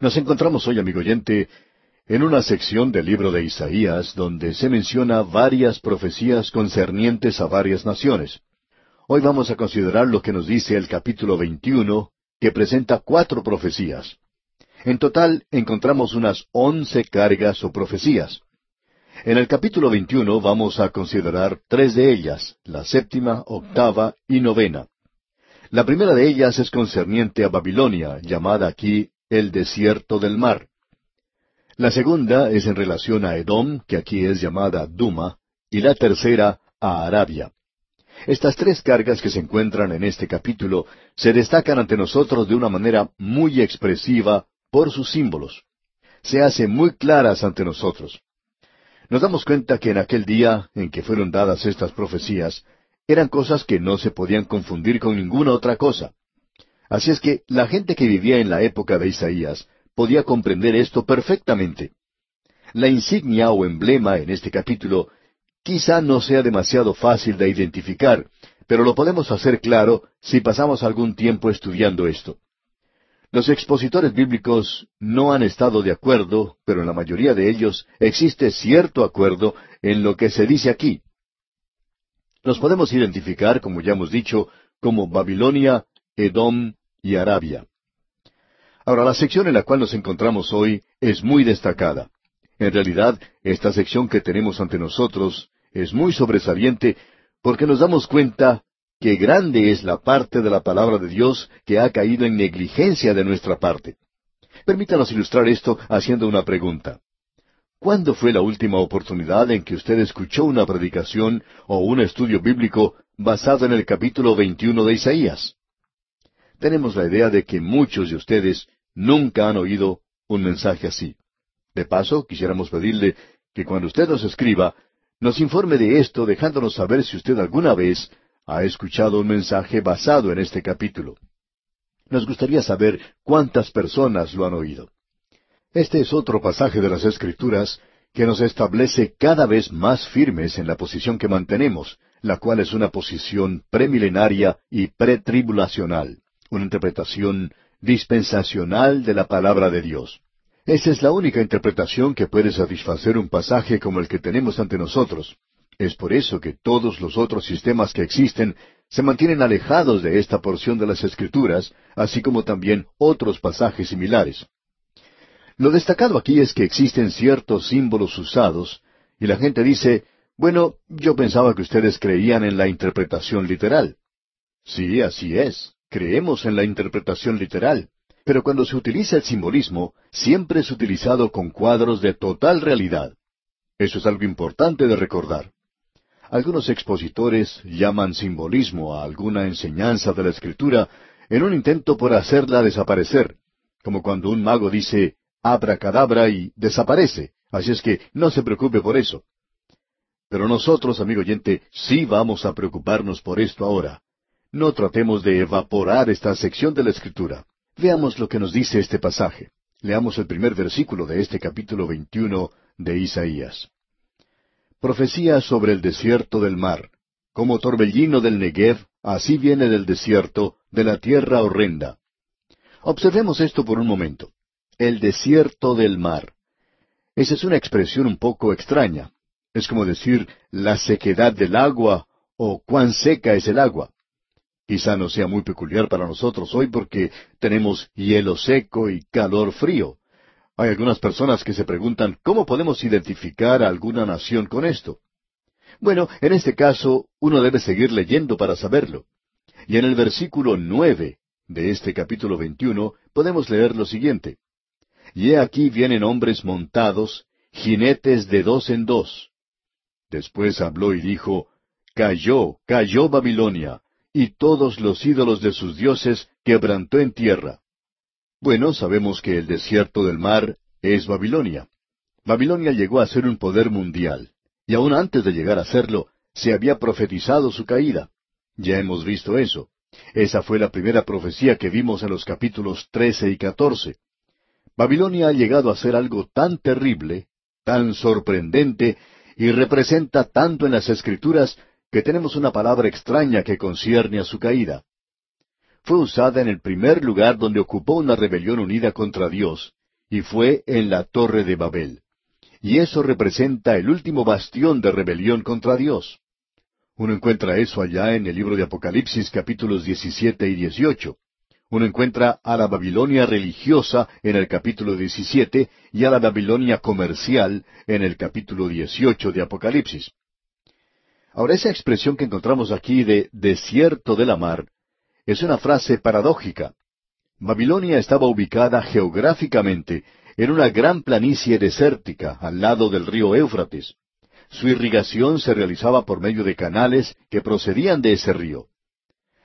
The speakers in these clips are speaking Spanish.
Nos encontramos hoy, amigo oyente, en una sección del libro de Isaías donde se menciona varias profecías concernientes a varias naciones. Hoy vamos a considerar lo que nos dice el capítulo 21, que presenta cuatro profecías. En total encontramos unas once cargas o profecías. En el capítulo 21 vamos a considerar tres de ellas, la séptima, octava y novena. La primera de ellas es concerniente a Babilonia, llamada aquí el desierto del mar. La segunda es en relación a Edom, que aquí es llamada Duma, y la tercera a Arabia. Estas tres cargas que se encuentran en este capítulo se destacan ante nosotros de una manera muy expresiva por sus símbolos. Se hacen muy claras ante nosotros. Nos damos cuenta que en aquel día en que fueron dadas estas profecías, eran cosas que no se podían confundir con ninguna otra cosa. Así es que la gente que vivía en la época de Isaías podía comprender esto perfectamente. La insignia o emblema en este capítulo quizá no sea demasiado fácil de identificar, pero lo podemos hacer claro si pasamos algún tiempo estudiando esto. Los expositores bíblicos no han estado de acuerdo, pero en la mayoría de ellos existe cierto acuerdo en lo que se dice aquí. Los podemos identificar, como ya hemos dicho, como Babilonia, Edom y Arabia. Ahora, la sección en la cual nos encontramos hoy es muy destacada. En realidad, esta sección que tenemos ante nosotros es muy sobresaliente porque nos damos cuenta que grande es la parte de la palabra de Dios que ha caído en negligencia de nuestra parte. Permítanos ilustrar esto haciendo una pregunta. ¿Cuándo fue la última oportunidad en que usted escuchó una predicación o un estudio bíblico basado en el capítulo 21 de Isaías? Tenemos la idea de que muchos de ustedes nunca han oído un mensaje así. De paso, quisiéramos pedirle que cuando usted nos escriba, nos informe de esto dejándonos saber si usted alguna vez ha escuchado un mensaje basado en este capítulo. Nos gustaría saber cuántas personas lo han oído. Este es otro pasaje de las Escrituras que nos establece cada vez más firmes en la posición que mantenemos, la cual es una posición premilenaria y pretribulacional, una interpretación dispensacional de la palabra de Dios. Esa es la única interpretación que puede satisfacer un pasaje como el que tenemos ante nosotros, es por eso que todos los otros sistemas que existen se mantienen alejados de esta porción de las Escrituras, así como también otros pasajes similares. Lo destacado aquí es que existen ciertos símbolos usados, y la gente dice, bueno, yo pensaba que ustedes creían en la interpretación literal. Sí, así es, creemos en la interpretación literal, pero cuando se utiliza el simbolismo, siempre es utilizado con cuadros de total realidad. Eso es algo importante de recordar. Algunos expositores llaman simbolismo a alguna enseñanza de la Escritura en un intento por hacerla desaparecer, como cuando un mago dice abracadabra y desaparece. Así es que no se preocupe por eso. Pero nosotros, amigo oyente, sí vamos a preocuparnos por esto ahora. No tratemos de evaporar esta sección de la Escritura. Veamos lo que nos dice este pasaje. Leamos el primer versículo de este capítulo 21 de Isaías. Profecía sobre el desierto del mar. Como torbellino del Negev, así viene del desierto, de la tierra horrenda. Observemos esto por un momento. El desierto del mar. Esa es una expresión un poco extraña. Es como decir la sequedad del agua o cuán seca es el agua. Quizá no sea muy peculiar para nosotros hoy porque tenemos hielo seco y calor frío. Hay algunas personas que se preguntan cómo podemos identificar a alguna nación con esto. Bueno, en este caso uno debe seguir leyendo para saberlo. Y en el versículo nueve de este capítulo veintiuno podemos leer lo siguiente. Y he aquí vienen hombres montados, jinetes de dos en dos. Después habló y dijo, Cayó, cayó Babilonia, y todos los ídolos de sus dioses quebrantó en tierra. Bueno, sabemos que el desierto del mar es Babilonia. Babilonia llegó a ser un poder mundial, y aún antes de llegar a serlo, se había profetizado su caída. Ya hemos visto eso. Esa fue la primera profecía que vimos en los capítulos trece y catorce. Babilonia ha llegado a ser algo tan terrible, tan sorprendente, y representa tanto en las Escrituras que tenemos una palabra extraña que concierne a su caída fue usada en el primer lugar donde ocupó una rebelión unida contra Dios, y fue en la torre de Babel. Y eso representa el último bastión de rebelión contra Dios. Uno encuentra eso allá en el libro de Apocalipsis capítulos 17 y 18. Uno encuentra a la Babilonia religiosa en el capítulo 17 y a la Babilonia comercial en el capítulo 18 de Apocalipsis. Ahora esa expresión que encontramos aquí de desierto de la mar es una frase paradójica. Babilonia estaba ubicada geográficamente en una gran planicie desértica al lado del río Éufrates. Su irrigación se realizaba por medio de canales que procedían de ese río.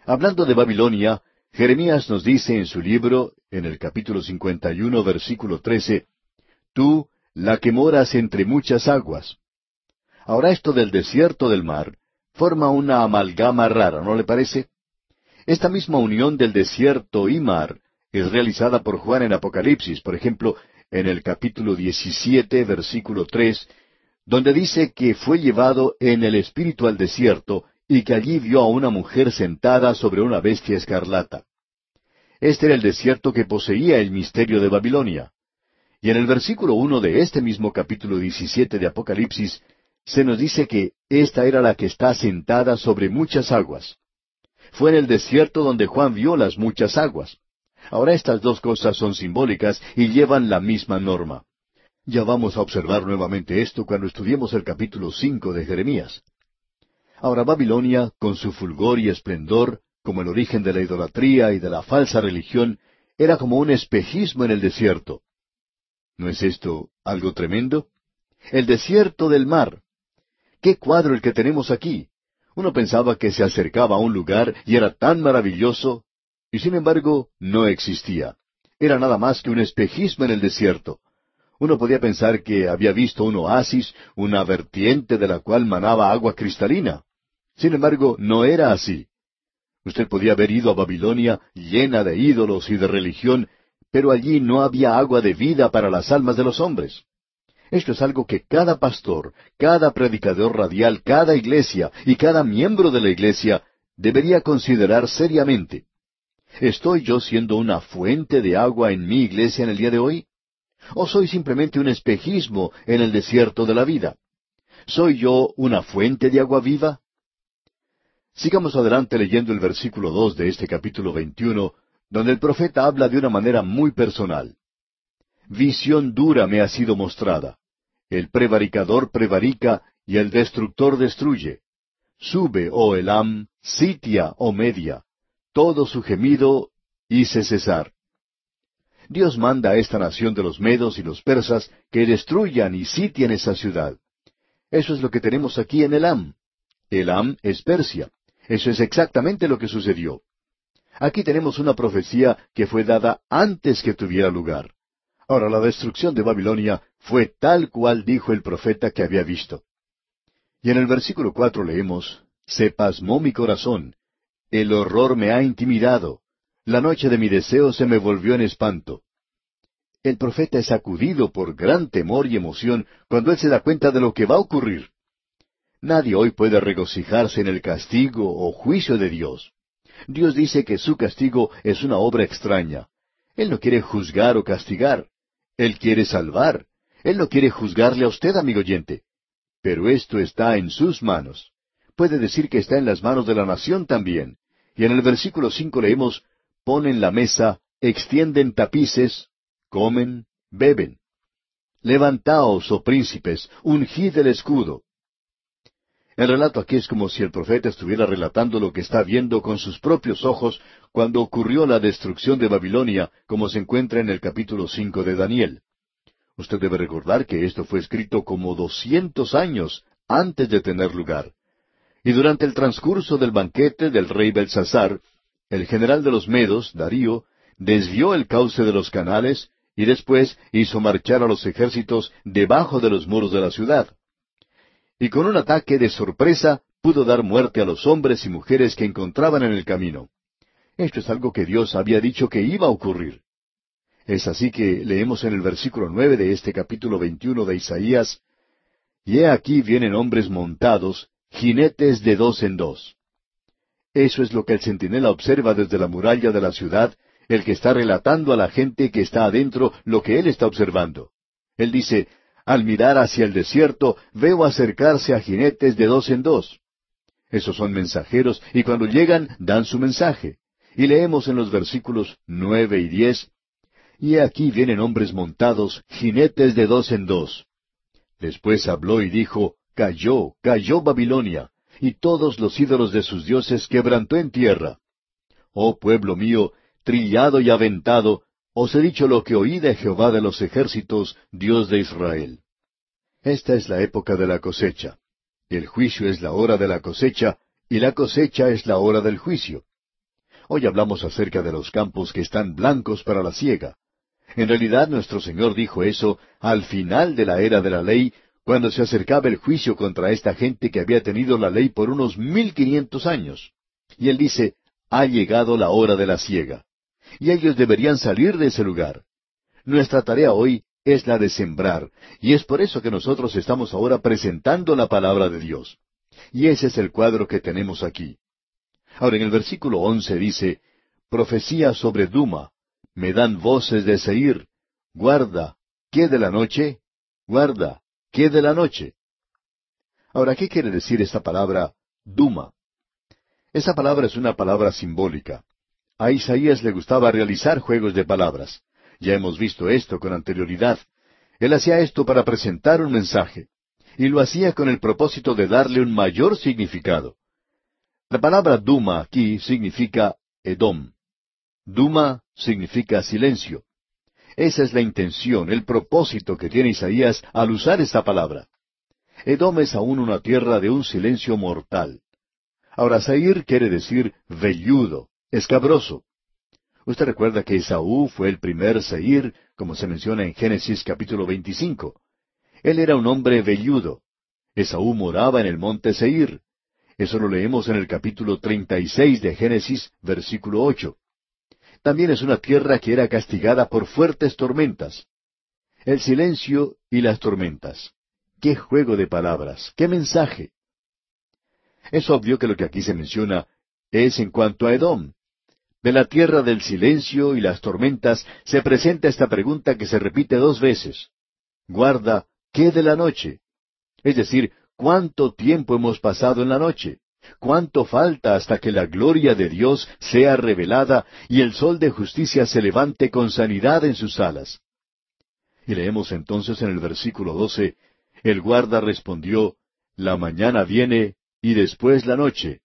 Hablando de Babilonia, Jeremías nos dice en su libro, en el capítulo 51, versículo 13, Tú, la que moras entre muchas aguas. Ahora esto del desierto del mar forma una amalgama rara, ¿no le parece? Esta misma unión del desierto y mar es realizada por Juan en Apocalipsis, por ejemplo, en el capítulo 17, versículo 3, donde dice que fue llevado en el espíritu al desierto y que allí vio a una mujer sentada sobre una bestia escarlata. Este era el desierto que poseía el misterio de Babilonia. Y en el versículo uno de este mismo capítulo 17 de Apocalipsis se nos dice que esta era la que está sentada sobre muchas aguas. Fue en el desierto donde Juan vio las muchas aguas. Ahora estas dos cosas son simbólicas y llevan la misma norma. Ya vamos a observar nuevamente esto cuando estudiemos el capítulo cinco de Jeremías. Ahora Babilonia, con su fulgor y esplendor, como el origen de la idolatría y de la falsa religión, era como un espejismo en el desierto. ¿No es esto algo tremendo? El desierto del mar. ¿Qué cuadro el que tenemos aquí? Uno pensaba que se acercaba a un lugar y era tan maravilloso, y sin embargo no existía. Era nada más que un espejismo en el desierto. Uno podía pensar que había visto un oasis, una vertiente de la cual manaba agua cristalina. Sin embargo, no era así. Usted podía haber ido a Babilonia llena de ídolos y de religión, pero allí no había agua de vida para las almas de los hombres. Esto es algo que cada pastor, cada predicador radial, cada iglesia y cada miembro de la iglesia debería considerar seriamente. ¿Estoy yo siendo una fuente de agua en mi iglesia en el día de hoy? ¿O soy simplemente un espejismo en el desierto de la vida? ¿Soy yo una fuente de agua viva? Sigamos adelante leyendo el versículo dos de este capítulo veintiuno, donde el profeta habla de una manera muy personal. Visión dura me ha sido mostrada. El prevaricador prevarica y el destructor destruye. Sube, oh Elam, sitia, oh Media. Todo su gemido hice cesar. Dios manda a esta nación de los medos y los persas que destruyan y sitien esa ciudad. Eso es lo que tenemos aquí en Elam. Elam es Persia. Eso es exactamente lo que sucedió. Aquí tenemos una profecía que fue dada antes que tuviera lugar. Ahora, la destrucción de Babilonia fue tal cual dijo el profeta que había visto. Y en el versículo cuatro leemos, Se pasmó mi corazón, el horror me ha intimidado, la noche de mi deseo se me volvió en espanto. El profeta es sacudido por gran temor y emoción cuando él se da cuenta de lo que va a ocurrir. Nadie hoy puede regocijarse en el castigo o juicio de Dios. Dios dice que su castigo es una obra extraña. Él no quiere juzgar o castigar. Él quiere salvar. Él no quiere juzgarle a usted, amigo oyente. Pero esto está en sus manos. Puede decir que está en las manos de la nación también. Y en el versículo cinco leemos, ponen la mesa, extienden tapices, comen, beben. Levantaos, oh príncipes, ungid el escudo. El relato aquí es como si el profeta estuviera relatando lo que está viendo con sus propios ojos cuando ocurrió la destrucción de Babilonia, como se encuentra en el capítulo cinco de Daniel. Usted debe recordar que esto fue escrito como doscientos años antes de tener lugar. Y durante el transcurso del banquete del rey Belsasar, el general de los Medos, Darío, desvió el cauce de los canales y después hizo marchar a los ejércitos debajo de los muros de la ciudad. Y con un ataque de sorpresa pudo dar muerte a los hombres y mujeres que encontraban en el camino. Esto es algo que Dios había dicho que iba a ocurrir. Es así que leemos en el versículo nueve de este capítulo veintiuno de Isaías, Y he aquí vienen hombres montados, jinetes de dos en dos. Eso es lo que el centinela observa desde la muralla de la ciudad el que está relatando a la gente que está adentro lo que él está observando. Él dice, al mirar hacia el desierto, veo acercarse a jinetes de dos en dos. Esos son mensajeros y cuando llegan dan su mensaje. Y leemos en los versículos nueve y diez, Y aquí vienen hombres montados, jinetes de dos en dos. Después habló y dijo, Cayó, cayó Babilonia, y todos los ídolos de sus dioses quebrantó en tierra. Oh pueblo mío, trillado y aventado, os he dicho lo que oí de Jehová de los ejércitos, Dios de Israel. Esta es la época de la cosecha. El juicio es la hora de la cosecha, y la cosecha es la hora del juicio. Hoy hablamos acerca de los campos que están blancos para la siega. En realidad nuestro Señor dijo eso al final de la era de la ley, cuando se acercaba el juicio contra esta gente que había tenido la ley por unos mil quinientos años. Y Él dice, ha llegado la hora de la siega. Y ellos deberían salir de ese lugar. Nuestra tarea hoy es la de sembrar, y es por eso que nosotros estamos ahora presentando la palabra de Dios. Y ese es el cuadro que tenemos aquí. Ahora en el versículo once dice, Profecía sobre Duma, me dan voces de Seir, guarda, ¿qué de la noche? Guarda, ¿qué de la noche? Ahora, ¿qué quiere decir esta palabra Duma? Esa palabra es una palabra simbólica. A Isaías le gustaba realizar juegos de palabras. Ya hemos visto esto con anterioridad. Él hacía esto para presentar un mensaje, y lo hacía con el propósito de darle un mayor significado. La palabra Duma aquí significa Edom. Duma significa silencio. Esa es la intención, el propósito que tiene Isaías al usar esta palabra. Edom es aún una tierra de un silencio mortal. Ahora, Sair quiere decir velludo, escabroso. Usted recuerda que Esaú fue el primer Seir, como se menciona en Génesis capítulo 25. Él era un hombre velludo. Esaú moraba en el monte Seir. Eso lo leemos en el capítulo 36 de Génesis, versículo 8. También es una tierra que era castigada por fuertes tormentas. El silencio y las tormentas. ¡Qué juego de palabras! ¡Qué mensaje! Es obvio que lo que aquí se menciona es en cuanto a Edom. De la tierra del silencio y las tormentas se presenta esta pregunta que se repite dos veces. Guarda, ¿qué de la noche? Es decir, ¿cuánto tiempo hemos pasado en la noche? ¿Cuánto falta hasta que la gloria de Dios sea revelada y el sol de justicia se levante con sanidad en sus alas? Y leemos entonces en el versículo doce, el guarda respondió, La mañana viene y después la noche.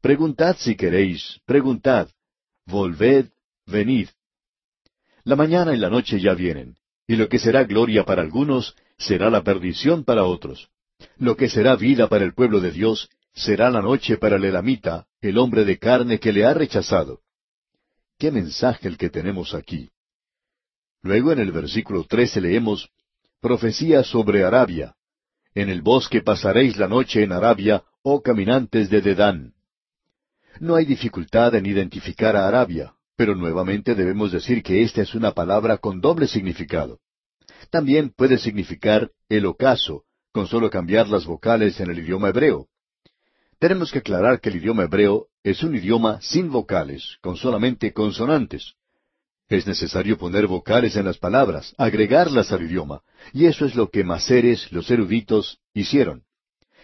Preguntad si queréis, preguntad. Volved, venid. La mañana y la noche ya vienen, y lo que será gloria para algunos será la perdición para otros. Lo que será vida para el pueblo de Dios será la noche para el elamita, el hombre de carne que le ha rechazado. Qué mensaje el que tenemos aquí. Luego en el versículo trece leemos, Profecía sobre Arabia. En el bosque pasaréis la noche en Arabia, oh caminantes de Dedán. No hay dificultad en identificar a Arabia, pero nuevamente debemos decir que esta es una palabra con doble significado. También puede significar el ocaso, con solo cambiar las vocales en el idioma hebreo. Tenemos que aclarar que el idioma hebreo es un idioma sin vocales, con solamente consonantes. Es necesario poner vocales en las palabras, agregarlas al idioma, y eso es lo que Maceres, los eruditos, hicieron.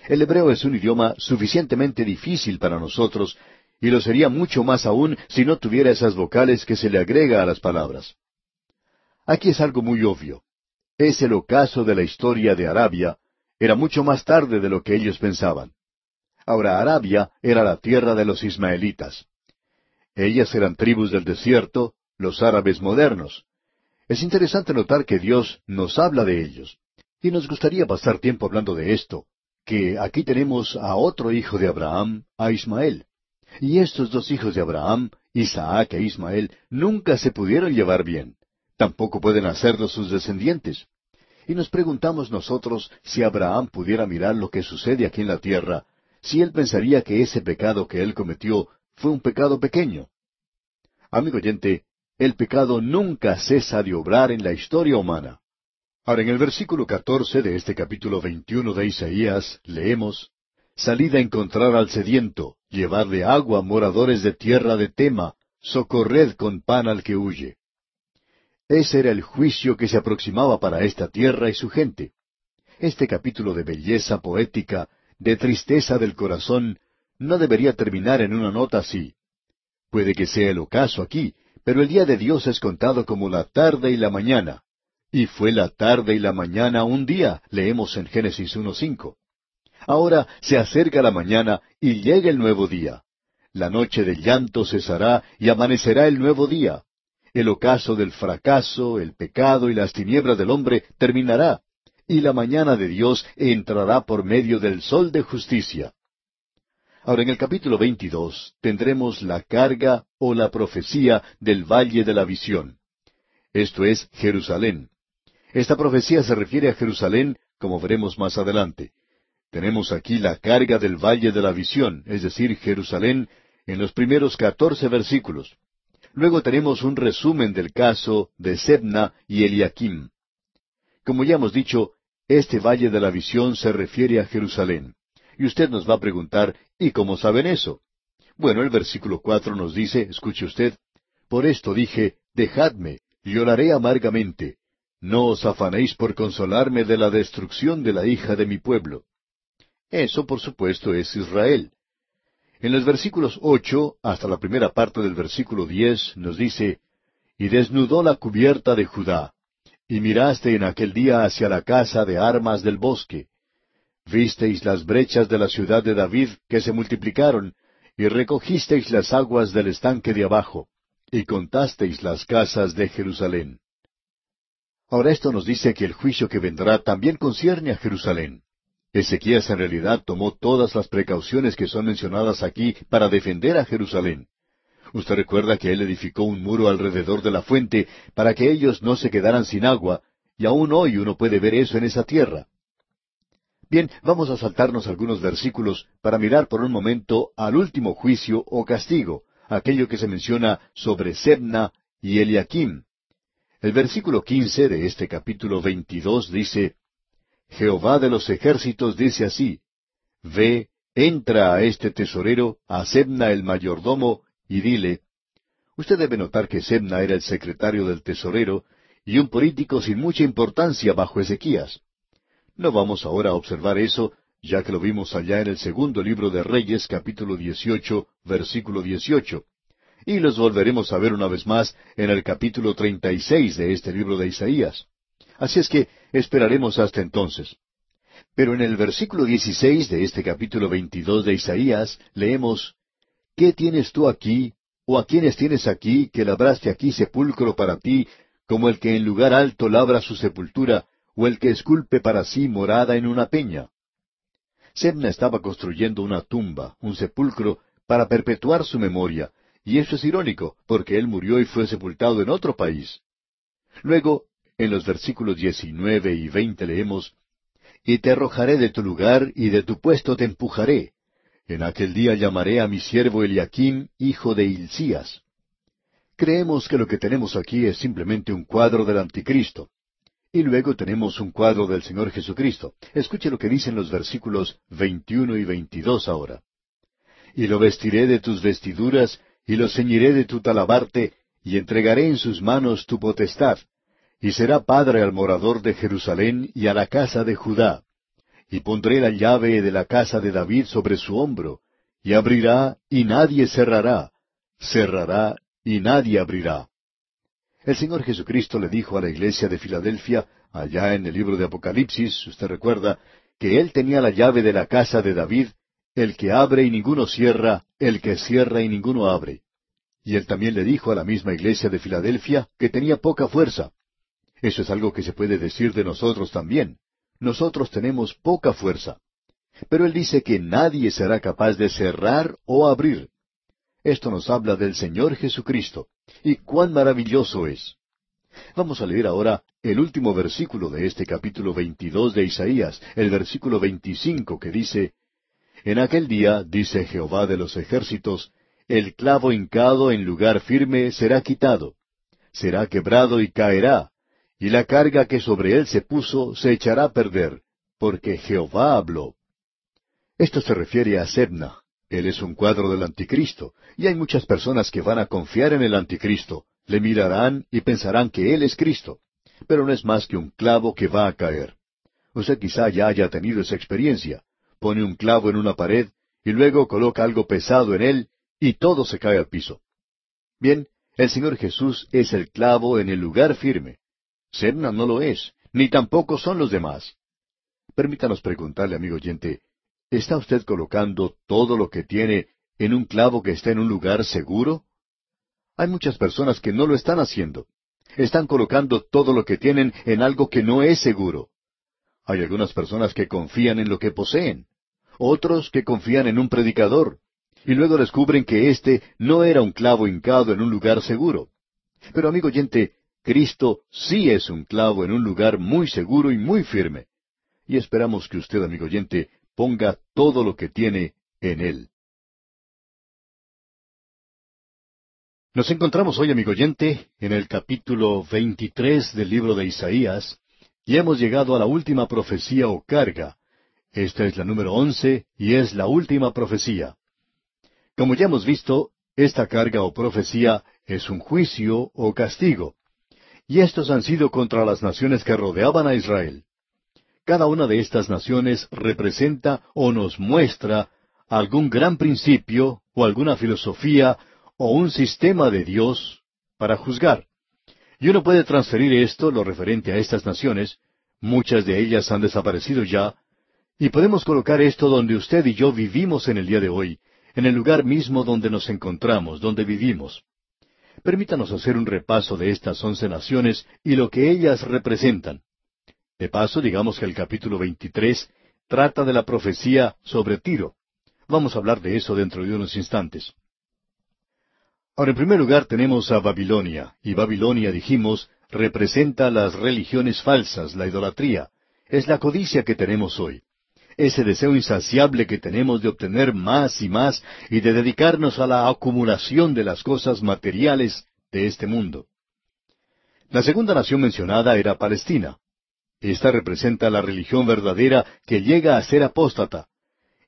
El hebreo es un idioma suficientemente difícil para nosotros, y lo sería mucho más aún si no tuviera esas vocales que se le agrega a las palabras. Aquí es algo muy obvio. Es el ocaso de la historia de Arabia, era mucho más tarde de lo que ellos pensaban. Ahora Arabia era la tierra de los ismaelitas. Ellas eran tribus del desierto, los árabes modernos. Es interesante notar que Dios nos habla de ellos. Y nos gustaría pasar tiempo hablando de esto, que aquí tenemos a otro hijo de Abraham, a Ismael. Y estos dos hijos de Abraham, Isaac e Ismael, nunca se pudieron llevar bien. Tampoco pueden hacerlo sus descendientes. Y nos preguntamos nosotros si Abraham pudiera mirar lo que sucede aquí en la tierra si él pensaría que ese pecado que él cometió fue un pecado pequeño. Amigo oyente, el pecado nunca cesa de obrar en la historia humana. Ahora, en el versículo catorce de este capítulo veintiuno de Isaías, leemos, Salid a encontrar al sediento, llevarle agua moradores de tierra de Tema, socorred con pan al que huye. Ese era el juicio que se aproximaba para esta tierra y su gente. Este capítulo de belleza poética, de tristeza del corazón, no debería terminar en una nota así. Puede que sea el ocaso aquí, pero el día de Dios es contado como la tarde y la mañana. Y fue la tarde y la mañana un día, leemos en Génesis 1.5. Ahora se acerca la mañana y llega el nuevo día. La noche del llanto cesará y amanecerá el nuevo día. El ocaso del fracaso, el pecado y las tinieblas del hombre terminará, y la mañana de Dios entrará por medio del sol de justicia. Ahora en el capítulo 22 tendremos la carga o la profecía del valle de la visión. Esto es Jerusalén. Esta profecía se refiere a Jerusalén, como veremos más adelante. Tenemos aquí la carga del valle de la visión, es decir, Jerusalén, en los primeros catorce versículos. Luego tenemos un resumen del caso de Sebna y Eliakim. Como ya hemos dicho, este valle de la visión se refiere a Jerusalén. Y usted nos va a preguntar, ¿y cómo saben eso? Bueno, el versículo cuatro nos dice, escuche usted, Por esto dije, dejadme, lloraré amargamente. No os afanéis por consolarme de la destrucción de la hija de mi pueblo. Eso, por supuesto, es Israel. En los versículos ocho hasta la primera parte del versículo diez nos dice, Y desnudó la cubierta de Judá, y miraste en aquel día hacia la casa de armas del bosque, Visteis las brechas de la ciudad de David que se multiplicaron, y recogisteis las aguas del estanque de abajo, y contasteis las casas de Jerusalén. Ahora esto nos dice que el juicio que vendrá también concierne a Jerusalén. Ezequías en realidad tomó todas las precauciones que son mencionadas aquí para defender a Jerusalén. Usted recuerda que él edificó un muro alrededor de la fuente para que ellos no se quedaran sin agua, y aún hoy uno puede ver eso en esa tierra. Bien, vamos a saltarnos algunos versículos para mirar por un momento al último juicio o castigo, aquello que se menciona sobre Sebna y Eliakim. El versículo quince de este capítulo veintidós dice, Jehová de los ejércitos dice así, Ve, entra a este tesorero, a Sebna el mayordomo, y dile, Usted debe notar que Sebna era el secretario del tesorero y un político sin mucha importancia bajo Ezequías. No vamos ahora a observar eso, ya que lo vimos allá en el segundo libro de Reyes, capítulo 18, versículo 18. Y los volveremos a ver una vez más en el capítulo 36 de este libro de Isaías. Así es que esperaremos hasta entonces. Pero en el versículo 16 de este capítulo 22 de Isaías leemos, ¿Qué tienes tú aquí, o a quiénes tienes aquí, que labraste aquí sepulcro para ti, como el que en lugar alto labra su sepultura, o el que esculpe para sí morada en una peña. Sebna estaba construyendo una tumba, un sepulcro, para perpetuar su memoria, y eso es irónico, porque él murió y fue sepultado en otro país. Luego, en los versículos diecinueve y veinte leemos, Y te arrojaré de tu lugar, y de tu puesto te empujaré. En aquel día llamaré a mi siervo Eliakim, hijo de Hilcías. Creemos que lo que tenemos aquí es simplemente un cuadro del anticristo. Y luego tenemos un cuadro del Señor Jesucristo. Escuche lo que dicen los versículos 21 y 22 ahora. Y lo vestiré de tus vestiduras, y lo ceñiré de tu talabarte, y entregaré en sus manos tu potestad, y será padre al morador de Jerusalén y a la casa de Judá. Y pondré la llave de la casa de David sobre su hombro, y abrirá, y nadie cerrará, cerrará, y nadie abrirá. El Señor Jesucristo le dijo a la iglesia de Filadelfia, allá en el libro de Apocalipsis, usted recuerda, que Él tenía la llave de la casa de David, el que abre y ninguno cierra, el que cierra y ninguno abre. Y Él también le dijo a la misma iglesia de Filadelfia que tenía poca fuerza. Eso es algo que se puede decir de nosotros también. Nosotros tenemos poca fuerza. Pero Él dice que nadie será capaz de cerrar o abrir. Esto nos habla del Señor Jesucristo. Y cuán maravilloso es. Vamos a leer ahora el último versículo de este capítulo 22 de Isaías, el versículo 25 que dice, En aquel día, dice Jehová de los ejércitos, el clavo hincado en lugar firme será quitado, será quebrado y caerá, y la carga que sobre él se puso se echará a perder, porque Jehová habló. Esto se refiere a Sebna, Él es un cuadro del anticristo, y hay muchas personas que van a confiar en el anticristo, le mirarán y pensarán que Él es Cristo, pero no es más que un clavo que va a caer. Usted quizá ya haya tenido esa experiencia. Pone un clavo en una pared y luego coloca algo pesado en él y todo se cae al piso. Bien, el Señor Jesús es el clavo en el lugar firme. Serna no lo es, ni tampoco son los demás. Permítanos preguntarle, amigo oyente, ¿está usted colocando todo lo que tiene en un clavo que está en un lugar seguro? Hay muchas personas que no lo están haciendo. Están colocando todo lo que tienen en algo que no es seguro. Hay algunas personas que confían en lo que poseen, otros que confían en un predicador, y luego descubren que éste no era un clavo hincado en un lugar seguro. Pero amigo oyente, Cristo sí es un clavo en un lugar muy seguro y muy firme. Y esperamos que usted, amigo oyente, ponga todo lo que tiene en Él. Nos encontramos hoy, amigo oyente, en el capítulo 23 del libro de Isaías, y hemos llegado a la última profecía o carga. Esta es la número once y es la última profecía. Como ya hemos visto, esta carga o profecía es un juicio o castigo. Y estos han sido contra las naciones que rodeaban a Israel. Cada una de estas naciones representa o nos muestra algún gran principio o alguna filosofía o un sistema de Dios para juzgar. Y uno puede transferir esto, lo referente a estas naciones, muchas de ellas han desaparecido ya, y podemos colocar esto donde usted y yo vivimos en el día de hoy, en el lugar mismo donde nos encontramos, donde vivimos. Permítanos hacer un repaso de estas once naciones y lo que ellas representan. De paso, digamos que el capítulo 23 trata de la profecía sobre Tiro. Vamos a hablar de eso dentro de unos instantes. Ahora, en primer lugar tenemos a Babilonia, y Babilonia, dijimos, representa las religiones falsas, la idolatría. Es la codicia que tenemos hoy. Ese deseo insaciable que tenemos de obtener más y más y de dedicarnos a la acumulación de las cosas materiales de este mundo. La segunda nación mencionada era Palestina. Esta representa la religión verdadera que llega a ser apóstata.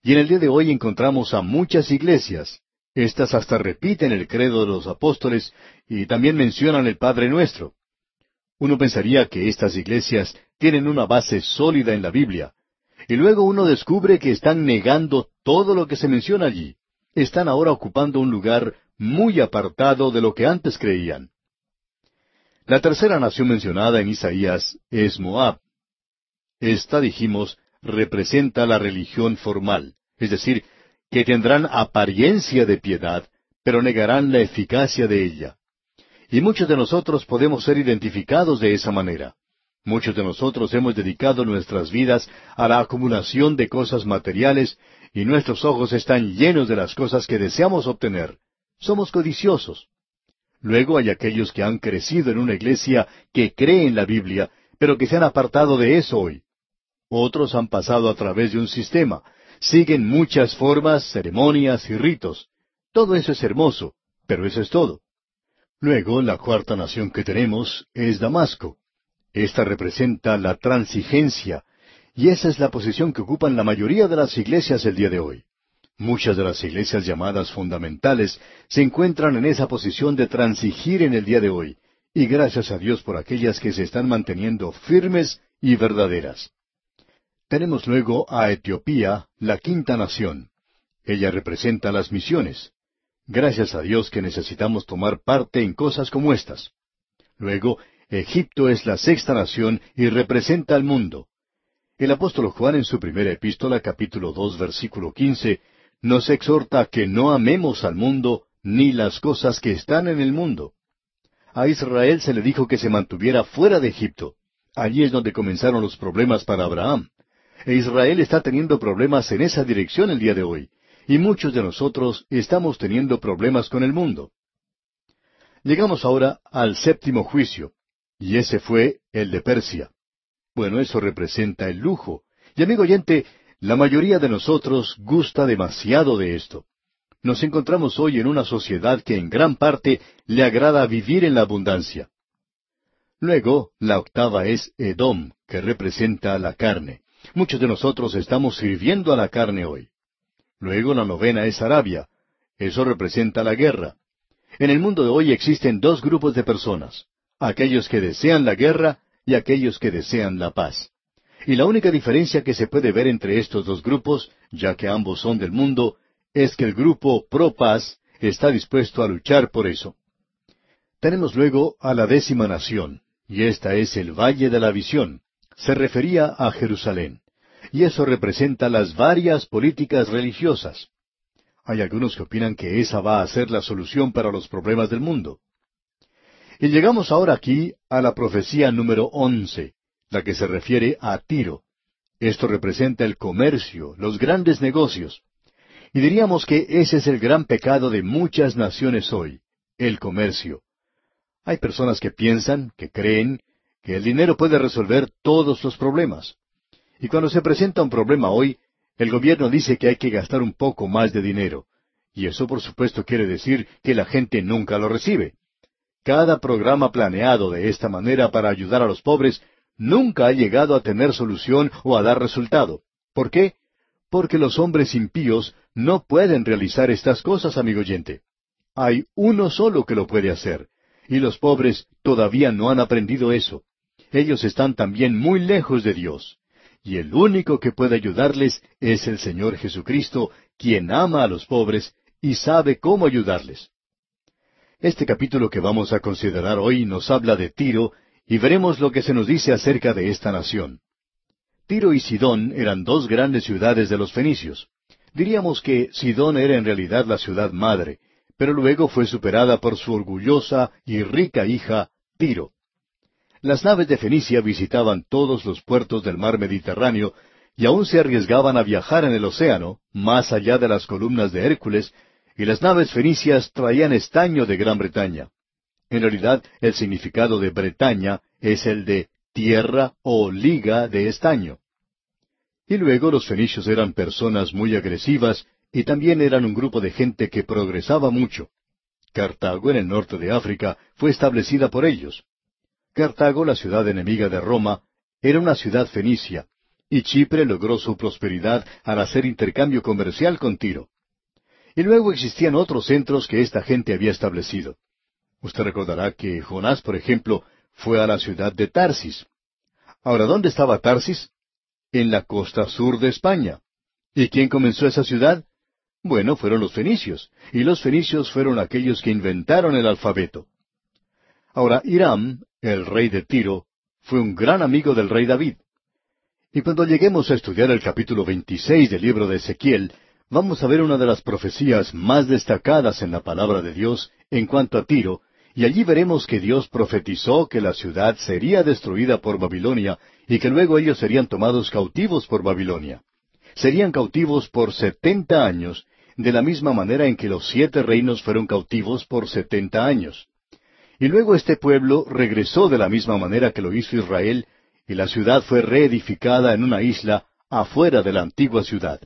Y en el día de hoy encontramos a muchas iglesias, estas hasta repiten el credo de los apóstoles y también mencionan el Padre Nuestro. Uno pensaría que estas iglesias tienen una base sólida en la Biblia, y luego uno descubre que están negando todo lo que se menciona allí. Están ahora ocupando un lugar muy apartado de lo que antes creían. La tercera nación mencionada en Isaías es Moab. Esta, dijimos, representa la religión formal, es decir, que tendrán apariencia de piedad, pero negarán la eficacia de ella. Y muchos de nosotros podemos ser identificados de esa manera. Muchos de nosotros hemos dedicado nuestras vidas a la acumulación de cosas materiales y nuestros ojos están llenos de las cosas que deseamos obtener. Somos codiciosos. Luego hay aquellos que han crecido en una iglesia que cree en la Biblia, pero que se han apartado de eso hoy. Otros han pasado a través de un sistema, siguen muchas formas, ceremonias y ritos. Todo eso es hermoso, pero eso es todo. Luego, la cuarta nación que tenemos es Damasco. Esta representa la transigencia, y esa es la posición que ocupan la mayoría de las iglesias el día de hoy. Muchas de las iglesias llamadas fundamentales se encuentran en esa posición de transigir en el día de hoy, y gracias a Dios por aquellas que se están manteniendo firmes y verdaderas. Tenemos luego a Etiopía, la quinta nación. Ella representa las misiones. Gracias a Dios que necesitamos tomar parte en cosas como estas. Luego, Egipto es la sexta nación y representa al mundo. El apóstol Juan en su primera epístola, capítulo dos, versículo quince, nos exhorta que no amemos al mundo ni las cosas que están en el mundo. A Israel se le dijo que se mantuviera fuera de Egipto. Allí es donde comenzaron los problemas para Abraham. E Israel está teniendo problemas en esa dirección el día de hoy. Y muchos de nosotros estamos teniendo problemas con el mundo. Llegamos ahora al séptimo juicio, y ese fue el de Persia. Bueno, eso representa el lujo. Y amigo oyente, la mayoría de nosotros gusta demasiado de esto. Nos encontramos hoy en una sociedad que en gran parte le agrada vivir en la abundancia. Luego, la octava es Edom, que representa la carne. Muchos de nosotros estamos sirviendo a la carne hoy. Luego la novena es Arabia. Eso representa la guerra. En el mundo de hoy existen dos grupos de personas, aquellos que desean la guerra y aquellos que desean la paz. Y la única diferencia que se puede ver entre estos dos grupos, ya que ambos son del mundo, es que el grupo pro paz está dispuesto a luchar por eso. Tenemos luego a la décima nación, y esta es el Valle de la Visión. Se refería a Jerusalén, y eso representa las varias políticas religiosas. Hay algunos que opinan que esa va a ser la solución para los problemas del mundo. Y llegamos ahora aquí a la profecía número once, la que se refiere a Tiro. Esto representa el comercio, los grandes negocios. Y diríamos que ese es el gran pecado de muchas naciones hoy, el comercio. Hay personas que piensan, que creen, que el dinero puede resolver todos los problemas. Y cuando se presenta un problema hoy, el gobierno dice que hay que gastar un poco más de dinero. Y eso por supuesto quiere decir que la gente nunca lo recibe. Cada programa planeado de esta manera para ayudar a los pobres nunca ha llegado a tener solución o a dar resultado. ¿Por qué? Porque los hombres impíos no pueden realizar estas cosas, amigo oyente. Hay uno solo que lo puede hacer, y los pobres todavía no han aprendido eso. Ellos están también muy lejos de Dios. Y el único que puede ayudarles es el Señor Jesucristo, quien ama a los pobres y sabe cómo ayudarles. Este capítulo que vamos a considerar hoy nos habla de Tiro y veremos lo que se nos dice acerca de esta nación. Tiro y Sidón eran dos grandes ciudades de los fenicios. Diríamos que Sidón era en realidad la ciudad madre, pero luego fue superada por su orgullosa y rica hija, Tiro. Las naves de Fenicia visitaban todos los puertos del mar Mediterráneo y aún se arriesgaban a viajar en el océano, más allá de las columnas de Hércules, y las naves fenicias traían estaño de Gran Bretaña. En realidad, el significado de Bretaña es el de tierra o liga de estaño. Y luego los fenicios eran personas muy agresivas y también eran un grupo de gente que progresaba mucho. Cartago, en el norte de África, fue establecida por ellos. Cartago, la ciudad enemiga de Roma, era una ciudad fenicia, y Chipre logró su prosperidad al hacer intercambio comercial con Tiro. Y luego existían otros centros que esta gente había establecido. Usted recordará que Jonás, por ejemplo, fue a la ciudad de Tarsis. Ahora, ¿dónde estaba Tarsis? En la costa sur de España. ¿Y quién comenzó esa ciudad? Bueno, fueron los fenicios, y los fenicios fueron aquellos que inventaron el alfabeto. Ahora, Hiram, el rey de Tiro, fue un gran amigo del rey David. Y cuando lleguemos a estudiar el capítulo 26 del libro de Ezequiel, vamos a ver una de las profecías más destacadas en la palabra de Dios en cuanto a Tiro, y allí veremos que Dios profetizó que la ciudad sería destruida por Babilonia y que luego ellos serían tomados cautivos por Babilonia. Serían cautivos por setenta años, de la misma manera en que los siete reinos fueron cautivos por setenta años. Y luego este pueblo regresó de la misma manera que lo hizo Israel, y la ciudad fue reedificada en una isla afuera de la antigua ciudad.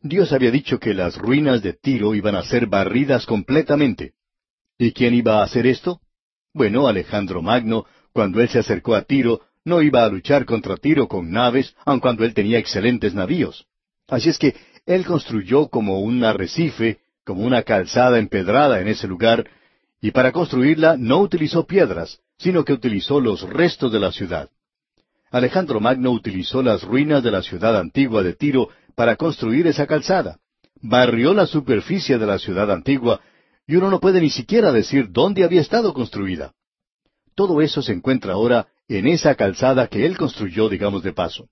Dios había dicho que las ruinas de Tiro iban a ser barridas completamente. ¿Y quién iba a hacer esto? Bueno, Alejandro Magno, cuando él se acercó a Tiro, no iba a luchar contra Tiro con naves, aun cuando él tenía excelentes navíos. Así es que él construyó como un arrecife, como una calzada empedrada en ese lugar, y para construirla no utilizó piedras, sino que utilizó los restos de la ciudad. Alejandro Magno utilizó las ruinas de la ciudad antigua de Tiro para construir esa calzada. Barrió la superficie de la ciudad antigua y uno no puede ni siquiera decir dónde había estado construida. Todo eso se encuentra ahora en esa calzada que él construyó, digamos de paso.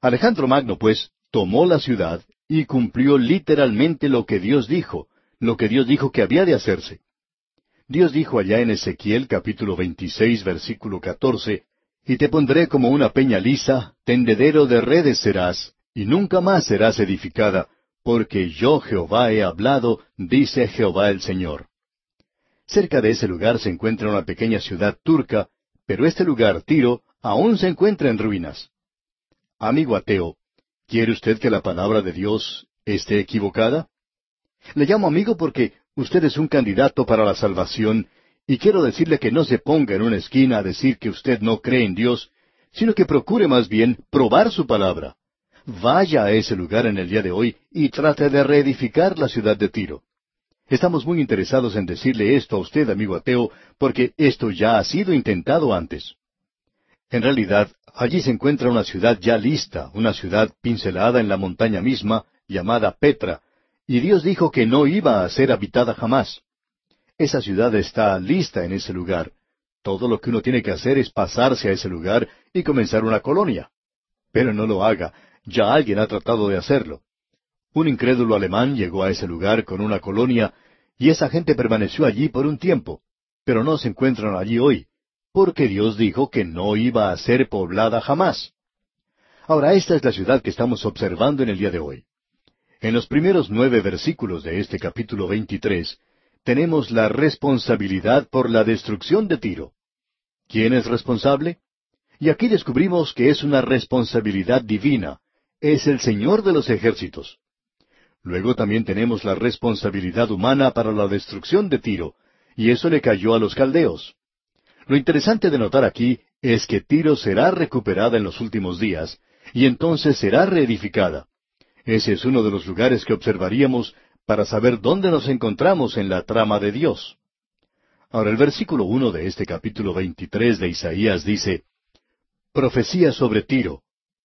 Alejandro Magno, pues, tomó la ciudad y cumplió literalmente lo que Dios dijo, lo que Dios dijo que había de hacerse. Dios dijo allá en Ezequiel capítulo 26 versículo 14, Y te pondré como una peña lisa, tendedero de redes serás, y nunca más serás edificada, porque yo Jehová he hablado, dice Jehová el Señor. Cerca de ese lugar se encuentra una pequeña ciudad turca, pero este lugar, Tiro, aún se encuentra en ruinas. Amigo ateo, ¿quiere usted que la palabra de Dios esté equivocada? Le llamo amigo porque usted es un candidato para la salvación, y quiero decirle que no se ponga en una esquina a decir que usted no cree en Dios, sino que procure más bien probar su palabra vaya a ese lugar en el día de hoy y trate de reedificar la ciudad de Tiro. Estamos muy interesados en decirle esto a usted, amigo ateo, porque esto ya ha sido intentado antes. En realidad, allí se encuentra una ciudad ya lista, una ciudad pincelada en la montaña misma, llamada Petra, y Dios dijo que no iba a ser habitada jamás. Esa ciudad está lista en ese lugar. Todo lo que uno tiene que hacer es pasarse a ese lugar y comenzar una colonia. Pero no lo haga, ya alguien ha tratado de hacerlo. Un incrédulo alemán llegó a ese lugar con una colonia y esa gente permaneció allí por un tiempo, pero no se encuentran allí hoy, porque Dios dijo que no iba a ser poblada jamás. Ahora, esta es la ciudad que estamos observando en el día de hoy. En los primeros nueve versículos de este capítulo 23, tenemos la responsabilidad por la destrucción de Tiro. ¿Quién es responsable? Y aquí descubrimos que es una responsabilidad divina, es el Señor de los ejércitos. Luego también tenemos la responsabilidad humana para la destrucción de Tiro, y eso le cayó a los caldeos. Lo interesante de notar aquí es que Tiro será recuperada en los últimos días, y entonces será reedificada. Ese es uno de los lugares que observaríamos para saber dónde nos encontramos en la trama de Dios. Ahora el versículo uno de este capítulo veintitrés de Isaías dice Profecía sobre Tiro.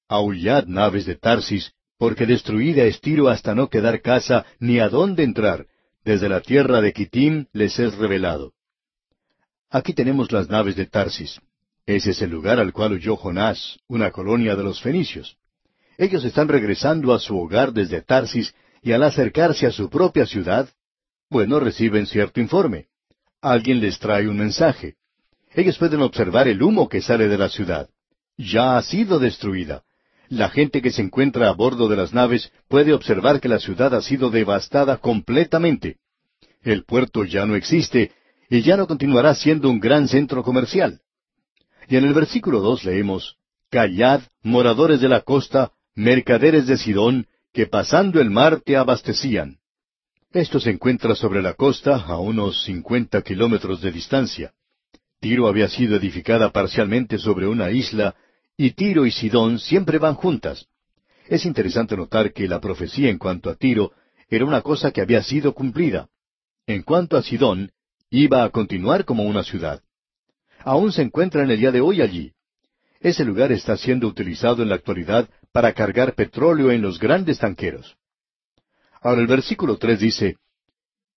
Aullad naves de Tarsis, porque destruida es Tiro hasta no quedar casa ni a dónde entrar. Desde la tierra de Kitim les es revelado. Aquí tenemos las naves de Tarsis. Ese es el lugar al cual huyó Jonás, una colonia de los fenicios. Ellos están regresando a su hogar desde Tarsis y al acercarse a su propia ciudad, bueno, reciben cierto informe. Alguien les trae un mensaje. Ellos pueden observar el humo que sale de la ciudad. Ya ha sido destruida. La gente que se encuentra a bordo de las naves puede observar que la ciudad ha sido devastada completamente. El puerto ya no existe y ya no continuará siendo un gran centro comercial. Y en el versículo dos leemos, Callad, moradores de la costa, mercaderes de Sidón, que pasando el mar te abastecían. Esto se encuentra sobre la costa a unos cincuenta kilómetros de distancia. Tiro había sido edificada parcialmente sobre una isla, y Tiro y Sidón siempre van juntas. Es interesante notar que la profecía en cuanto a Tiro era una cosa que había sido cumplida. En cuanto a Sidón, iba a continuar como una ciudad. Aún se encuentra en el día de hoy allí. Ese lugar está siendo utilizado en la actualidad para cargar petróleo en los grandes tanqueros. Ahora el versículo tres dice,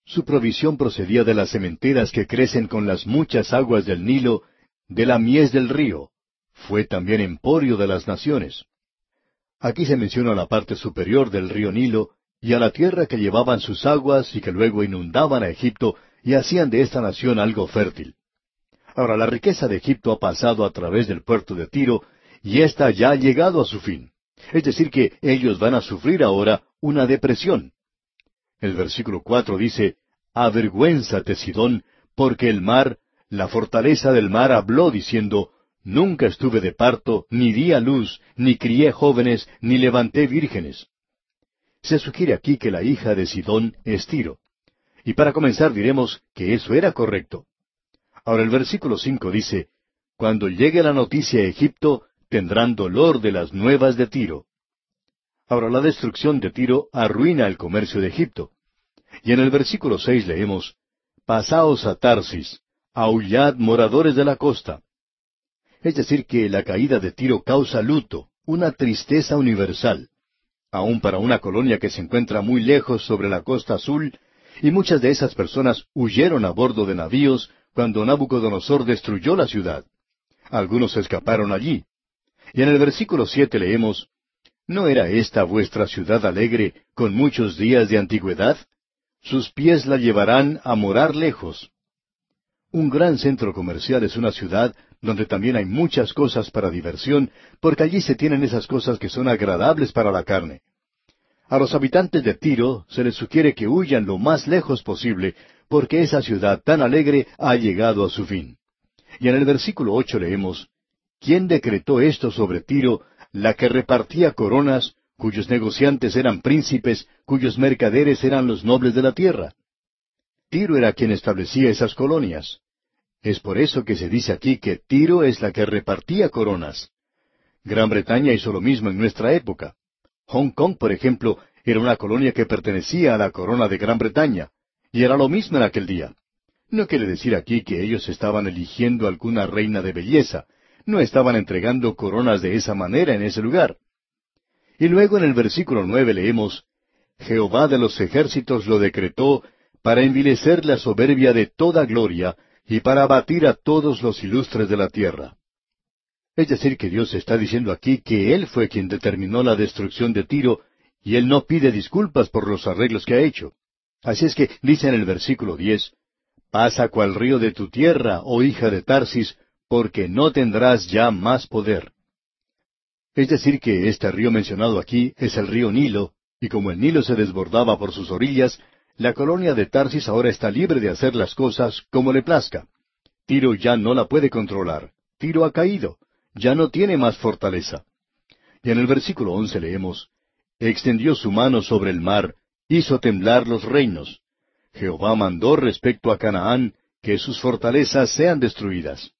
Su provisión procedía de las cementeras que crecen con las muchas aguas del Nilo, de la mies del río. Fue también emporio de las naciones. Aquí se menciona la parte superior del río Nilo y a la tierra que llevaban sus aguas y que luego inundaban a Egipto y hacían de esta nación algo fértil. Ahora la riqueza de Egipto ha pasado a través del puerto de Tiro y ésta ya ha llegado a su fin. Es decir, que ellos van a sufrir ahora una depresión. El versículo cuatro dice, Avergüénzate, Sidón, porque el mar, la fortaleza del mar habló diciendo, Nunca estuve de parto, ni di a luz, ni crié jóvenes, ni levanté vírgenes. Se sugiere aquí que la hija de Sidón es Tiro. Y para comenzar diremos que eso era correcto. Ahora el versículo cinco dice, Cuando llegue la noticia a Egipto, tendrán dolor de las nuevas de Tiro. Ahora la destrucción de Tiro arruina el comercio de Egipto. Y en el versículo seis leemos, Pasaos a Tarsis, aullad moradores de la costa. Es decir, que la caída de Tiro causa luto, una tristeza universal, aun para una colonia que se encuentra muy lejos sobre la costa azul, y muchas de esas personas huyeron a bordo de navíos cuando Nabucodonosor destruyó la ciudad. Algunos escaparon allí, y en el versículo siete leemos, ¿No era esta vuestra ciudad alegre con muchos días de antigüedad? Sus pies la llevarán a morar lejos. Un gran centro comercial es una ciudad donde también hay muchas cosas para diversión, porque allí se tienen esas cosas que son agradables para la carne. A los habitantes de Tiro se les sugiere que huyan lo más lejos posible, porque esa ciudad tan alegre ha llegado a su fin. Y en el versículo ocho leemos, ¿Quién decretó esto sobre Tiro, la que repartía coronas, cuyos negociantes eran príncipes, cuyos mercaderes eran los nobles de la tierra? Tiro era quien establecía esas colonias. Es por eso que se dice aquí que Tiro es la que repartía coronas. Gran Bretaña hizo lo mismo en nuestra época. Hong Kong, por ejemplo, era una colonia que pertenecía a la corona de Gran Bretaña, y era lo mismo en aquel día. No quiere decir aquí que ellos estaban eligiendo alguna reina de belleza, no estaban entregando coronas de esa manera en ese lugar. Y luego en el versículo nueve leemos, Jehová de los ejércitos lo decretó para envilecer la soberbia de toda gloria y para abatir a todos los ilustres de la tierra. Es decir, que Dios está diciendo aquí que Él fue quien determinó la destrucción de Tiro y Él no pide disculpas por los arreglos que ha hecho. Así es que dice en el versículo diez, Pasa cual río de tu tierra, oh hija de Tarsis, porque no tendrás ya más poder. Es decir, que este río mencionado aquí es el río Nilo, y como el Nilo se desbordaba por sus orillas, la colonia de Tarsis ahora está libre de hacer las cosas como le plazca. Tiro ya no la puede controlar. Tiro ha caído. Ya no tiene más fortaleza. Y en el versículo once leemos, Extendió su mano sobre el mar, hizo temblar los reinos. Jehová mandó respecto a Canaán que sus fortalezas sean destruidas.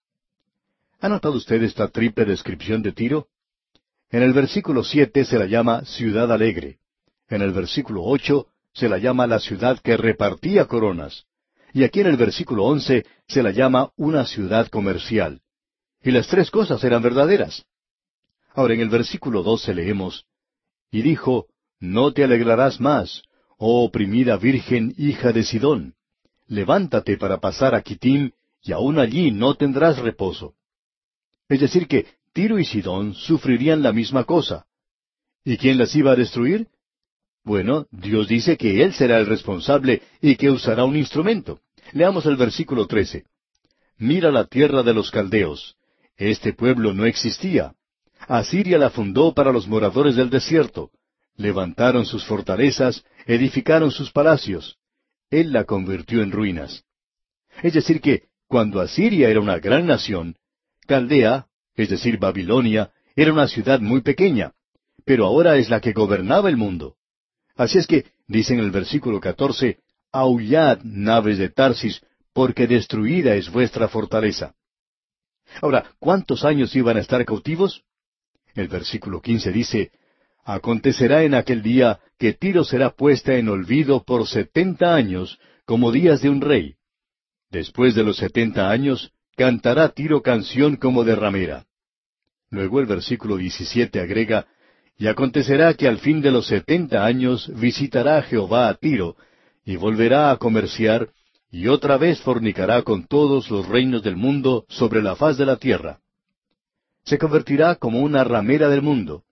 ¿Ha notado usted esta triple descripción de Tiro? En el versículo siete se la llama ciudad alegre. En el versículo ocho se la llama la ciudad que repartía coronas. Y aquí en el versículo once se la llama una ciudad comercial. Y las tres cosas eran verdaderas. Ahora en el versículo doce leemos, Y dijo, No te alegrarás más, oh oprimida virgen hija de Sidón. Levántate para pasar a Kitim, y aún allí no tendrás reposo. Es decir que Tiro y Sidón sufrirían la misma cosa. ¿Y quién las iba a destruir? Bueno, Dios dice que Él será el responsable y que usará un instrumento. Leamos el versículo 13. Mira la tierra de los caldeos. Este pueblo no existía. Asiria la fundó para los moradores del desierto. Levantaron sus fortalezas, edificaron sus palacios. Él la convirtió en ruinas. Es decir que, cuando Asiria era una gran nación, Caldea, es decir, Babilonia, era una ciudad muy pequeña, pero ahora es la que gobernaba el mundo. Así es que, dice en el versículo catorce, Aullad, naves de Tarsis, porque destruida es vuestra fortaleza. Ahora, ¿cuántos años iban a estar cautivos? El versículo quince dice, Acontecerá en aquel día que Tiro será puesta en olvido por setenta años, como días de un rey. Después de los setenta años, cantará Tiro canción como de ramera. Luego el versículo diecisiete agrega, y acontecerá que al fin de los setenta años visitará Jehová a Tiro, y volverá a comerciar, y otra vez fornicará con todos los reinos del mundo sobre la faz de la tierra. Se convertirá como una ramera del mundo.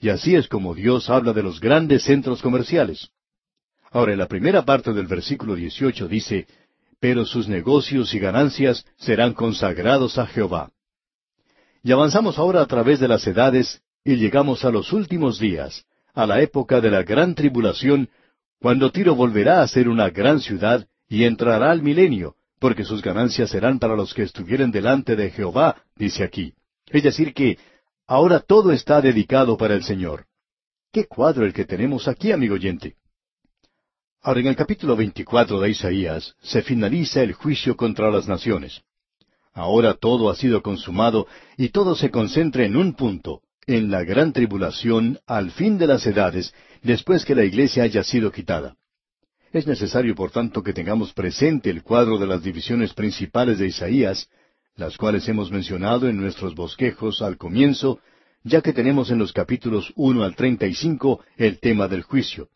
Y así es como Dios habla de los grandes centros comerciales. Ahora, en la primera parte del versículo 18 dice, Pero sus negocios y ganancias serán consagrados a Jehová. Y avanzamos ahora a través de las edades y llegamos a los últimos días, a la época de la gran tribulación, cuando Tiro volverá a ser una gran ciudad y entrará al milenio, porque sus ganancias serán para los que estuvieren delante de Jehová, dice aquí. Es decir, que ahora todo está dedicado para el Señor. Qué cuadro el que tenemos aquí, amigo oyente. Ahora, en el capítulo 24 de Isaías se finaliza el juicio contra las naciones. Ahora todo ha sido consumado y todo se concentra en un punto, en la gran tribulación al fin de las edades, después que la iglesia haya sido quitada. Es necesario, por tanto, que tengamos presente el cuadro de las divisiones principales de Isaías, las cuales hemos mencionado en nuestros bosquejos al comienzo, ya que tenemos en los capítulos uno al treinta y cinco el tema del juicio.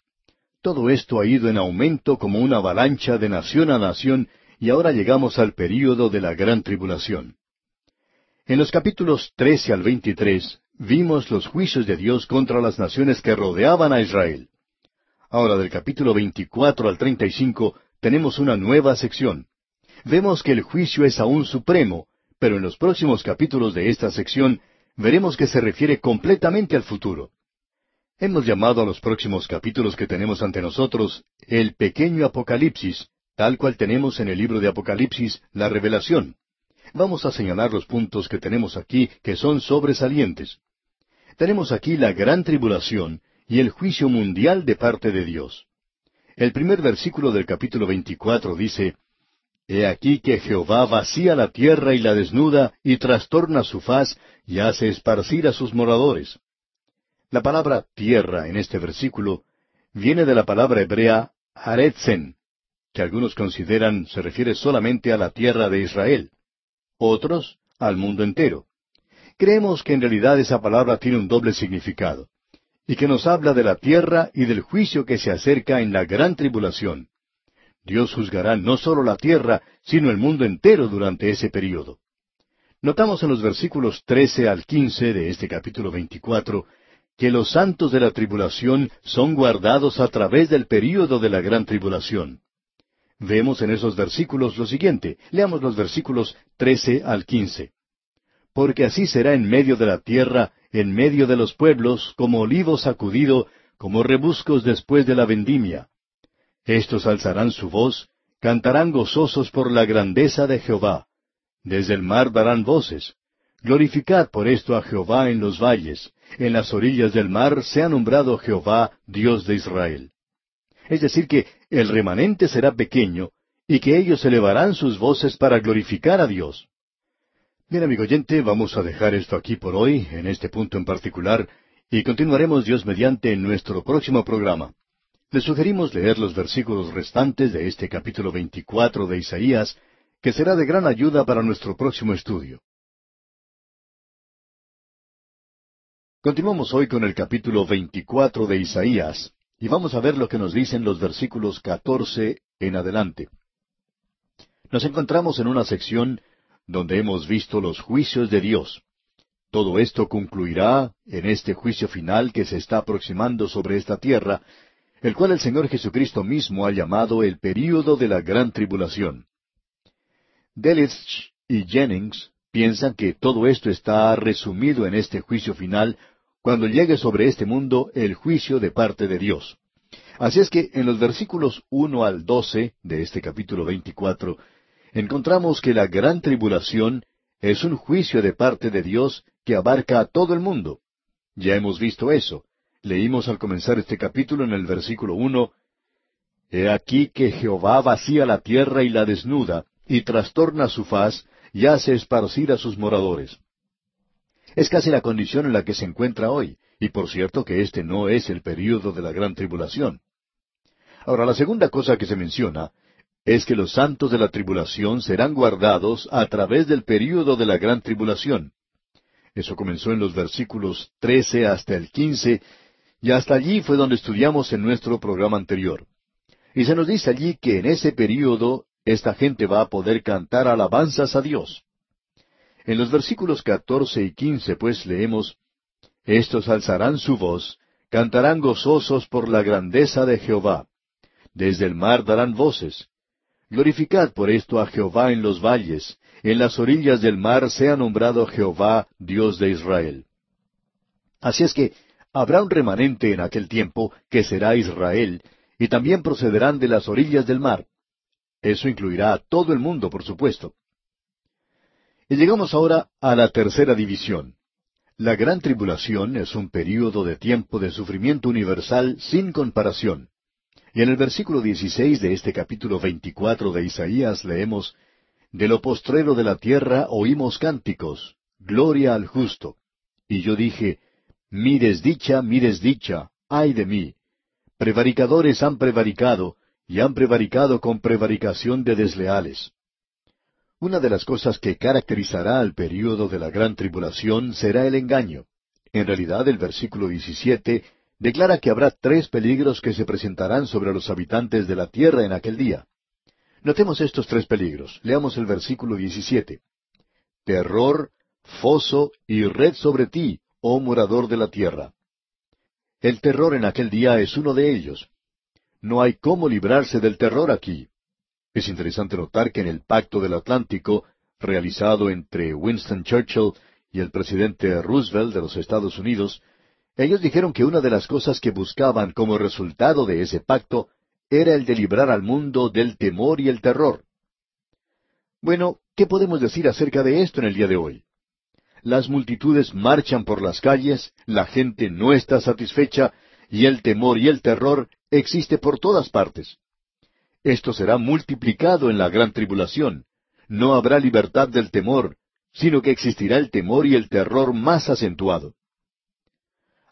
Todo esto ha ido en aumento como una avalancha de nación a nación, y ahora llegamos al período de la gran tribulación. En los capítulos trece al veintitrés vimos los juicios de Dios contra las naciones que rodeaban a Israel. Ahora del capítulo 24 al 35 tenemos una nueva sección. Vemos que el juicio es aún supremo, pero en los próximos capítulos de esta sección veremos que se refiere completamente al futuro. Hemos llamado a los próximos capítulos que tenemos ante nosotros el pequeño Apocalipsis, tal cual tenemos en el libro de Apocalipsis la revelación. Vamos a señalar los puntos que tenemos aquí que son sobresalientes. Tenemos aquí la gran tribulación y el juicio mundial de parte de Dios. El primer versículo del capítulo 24 dice, He aquí que Jehová vacía la tierra y la desnuda y trastorna su faz y hace esparcir a sus moradores. La palabra tierra en este versículo viene de la palabra hebrea aretzen, que algunos consideran se refiere solamente a la tierra de Israel, otros al mundo entero. Creemos que en realidad esa palabra tiene un doble significado, y que nos habla de la tierra y del juicio que se acerca en la gran tribulación. Dios juzgará no solo la tierra, sino el mundo entero durante ese período. Notamos en los versículos trece al quince de este capítulo veinticuatro que los santos de la tribulación son guardados a través del período de la gran tribulación. Vemos en esos versículos lo siguiente. Leamos los versículos trece al quince. Porque así será en medio de la tierra, en medio de los pueblos, como olivo sacudido, como rebuscos después de la vendimia. Estos alzarán su voz, cantarán gozosos por la grandeza de Jehová. Desde el mar darán voces. Glorificad por esto a Jehová en los valles. En las orillas del mar se ha nombrado Jehová, Dios de Israel. Es decir, que el remanente será pequeño y que ellos elevarán sus voces para glorificar a Dios. Bien, amigo oyente, vamos a dejar esto aquí por hoy, en este punto en particular, y continuaremos Dios mediante en nuestro próximo programa. Le sugerimos leer los versículos restantes de este capítulo 24 de Isaías, que será de gran ayuda para nuestro próximo estudio. Continuamos hoy con el capítulo 24 de Isaías, y vamos a ver lo que nos dicen los versículos 14 en adelante. Nos encontramos en una sección donde hemos visto los juicios de Dios. Todo esto concluirá en este juicio final que se está aproximando sobre esta tierra, el cual el Señor Jesucristo mismo ha llamado el período de la gran tribulación. Delitzsch y Jennings piensan que todo esto está resumido en este juicio final cuando llegue sobre este mundo el juicio de parte de Dios. Así es que en los versículos uno al doce de este capítulo veinticuatro encontramos que la gran tribulación es un juicio de parte de Dios que abarca a todo el mundo. Ya hemos visto eso. Leímos al comenzar este capítulo en el versículo uno He aquí que Jehová vacía la tierra y la desnuda, y trastorna su faz, y hace esparcir a sus moradores. Es casi la condición en la que se encuentra hoy, y por cierto que este no es el período de la gran tribulación. Ahora, la segunda cosa que se menciona es que los santos de la tribulación serán guardados a través del período de la gran tribulación. Eso comenzó en los versículos trece hasta el quince, y hasta allí fue donde estudiamos en nuestro programa anterior. Y se nos dice allí que en ese período esta gente va a poder cantar alabanzas a Dios. En los versículos catorce y quince, pues leemos, Estos alzarán su voz, cantarán gozosos por la grandeza de Jehová. Desde el mar darán voces. Glorificad por esto a Jehová en los valles, en las orillas del mar sea nombrado Jehová, Dios de Israel. Así es que habrá un remanente en aquel tiempo que será Israel, y también procederán de las orillas del mar. Eso incluirá a todo el mundo, por supuesto. Y llegamos ahora a la tercera división. La gran tribulación es un período de tiempo de sufrimiento universal sin comparación. Y en el versículo 16 de este capítulo 24 de Isaías leemos, De lo postrero de la tierra oímos cánticos, gloria al justo. Y yo dije, Mi desdicha, mi desdicha, ay de mí. Prevaricadores han prevaricado, y han prevaricado con prevaricación de desleales. Una de las cosas que caracterizará al período de la gran tribulación será el engaño. En realidad, el versículo 17 declara que habrá tres peligros que se presentarán sobre los habitantes de la tierra en aquel día. Notemos estos tres peligros. Leamos el versículo 17. Terror, foso y red sobre ti, oh morador de la tierra. El terror en aquel día es uno de ellos. No hay cómo librarse del terror aquí. Es interesante notar que en el Pacto del Atlántico, realizado entre Winston Churchill y el presidente Roosevelt de los Estados Unidos, ellos dijeron que una de las cosas que buscaban como resultado de ese pacto era el de librar al mundo del temor y el terror. Bueno, ¿qué podemos decir acerca de esto en el día de hoy? Las multitudes marchan por las calles, la gente no está satisfecha, y el temor y el terror existe por todas partes. Esto será multiplicado en la gran tribulación. No habrá libertad del temor, sino que existirá el temor y el terror más acentuado.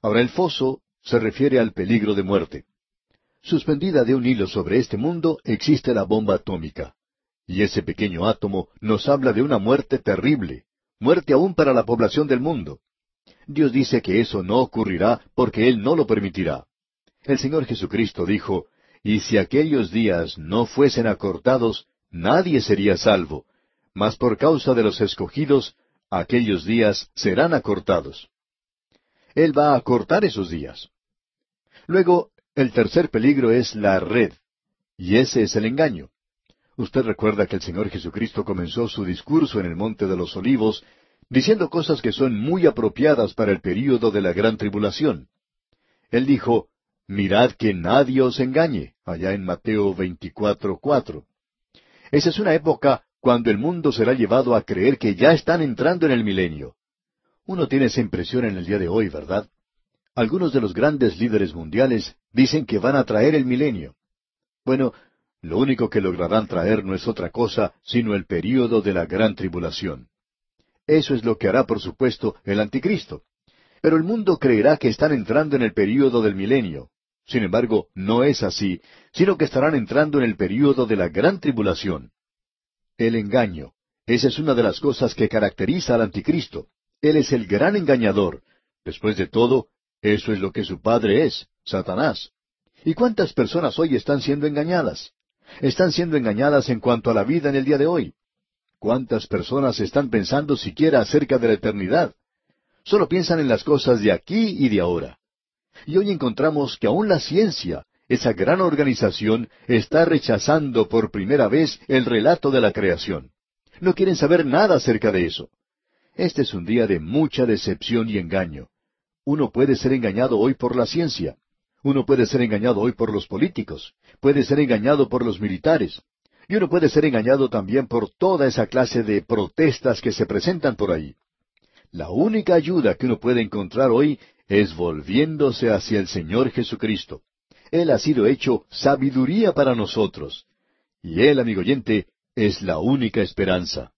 Ahora el foso se refiere al peligro de muerte. Suspendida de un hilo sobre este mundo existe la bomba atómica. Y ese pequeño átomo nos habla de una muerte terrible, muerte aún para la población del mundo. Dios dice que eso no ocurrirá porque Él no lo permitirá. El Señor Jesucristo dijo, Y si aquellos días no fuesen acortados, nadie sería salvo, mas por causa de los escogidos, aquellos días serán acortados. Él va a acortar esos días. Luego, el tercer peligro es la red, y ese es el engaño. Usted recuerda que el Señor Jesucristo comenzó su discurso en el Monte de los Olivos diciendo cosas que son muy apropiadas para el período de la gran tribulación. Él dijo, Mirad que nadie os engañe, allá en Mateo 24:4. Esa es una época cuando el mundo será llevado a creer que ya están entrando en el milenio. Uno tiene esa impresión en el día de hoy, ¿verdad? Algunos de los grandes líderes mundiales dicen que van a traer el milenio. Bueno, lo único que lograrán traer no es otra cosa sino el período de la gran tribulación. Eso es lo que hará, por supuesto, el anticristo. Pero el mundo creerá que están entrando en el período del milenio. Sin embargo, no es así, sino que estarán entrando en el período de la gran tribulación. El engaño. Esa es una de las cosas que caracteriza al anticristo. Él es el gran engañador. Después de todo, eso es lo que su padre es, Satanás. ¿Y cuántas personas hoy están siendo engañadas? Están siendo engañadas en cuanto a la vida en el día de hoy. ¿Cuántas personas están pensando siquiera acerca de la eternidad? Solo piensan en las cosas de aquí y de ahora. Y hoy encontramos que aún la ciencia, esa gran organización, está rechazando por primera vez el relato de la creación. No quieren saber nada acerca de eso. Este es un día de mucha decepción y engaño. Uno puede ser engañado hoy por la ciencia. Uno puede ser engañado hoy por los políticos. Puede ser engañado por los militares. Y uno puede ser engañado también por toda esa clase de protestas que se presentan por ahí. La única ayuda que uno puede encontrar hoy es volviéndose hacia el Señor Jesucristo. Él ha sido hecho sabiduría para nosotros. Y Él, amigo oyente, es la única esperanza.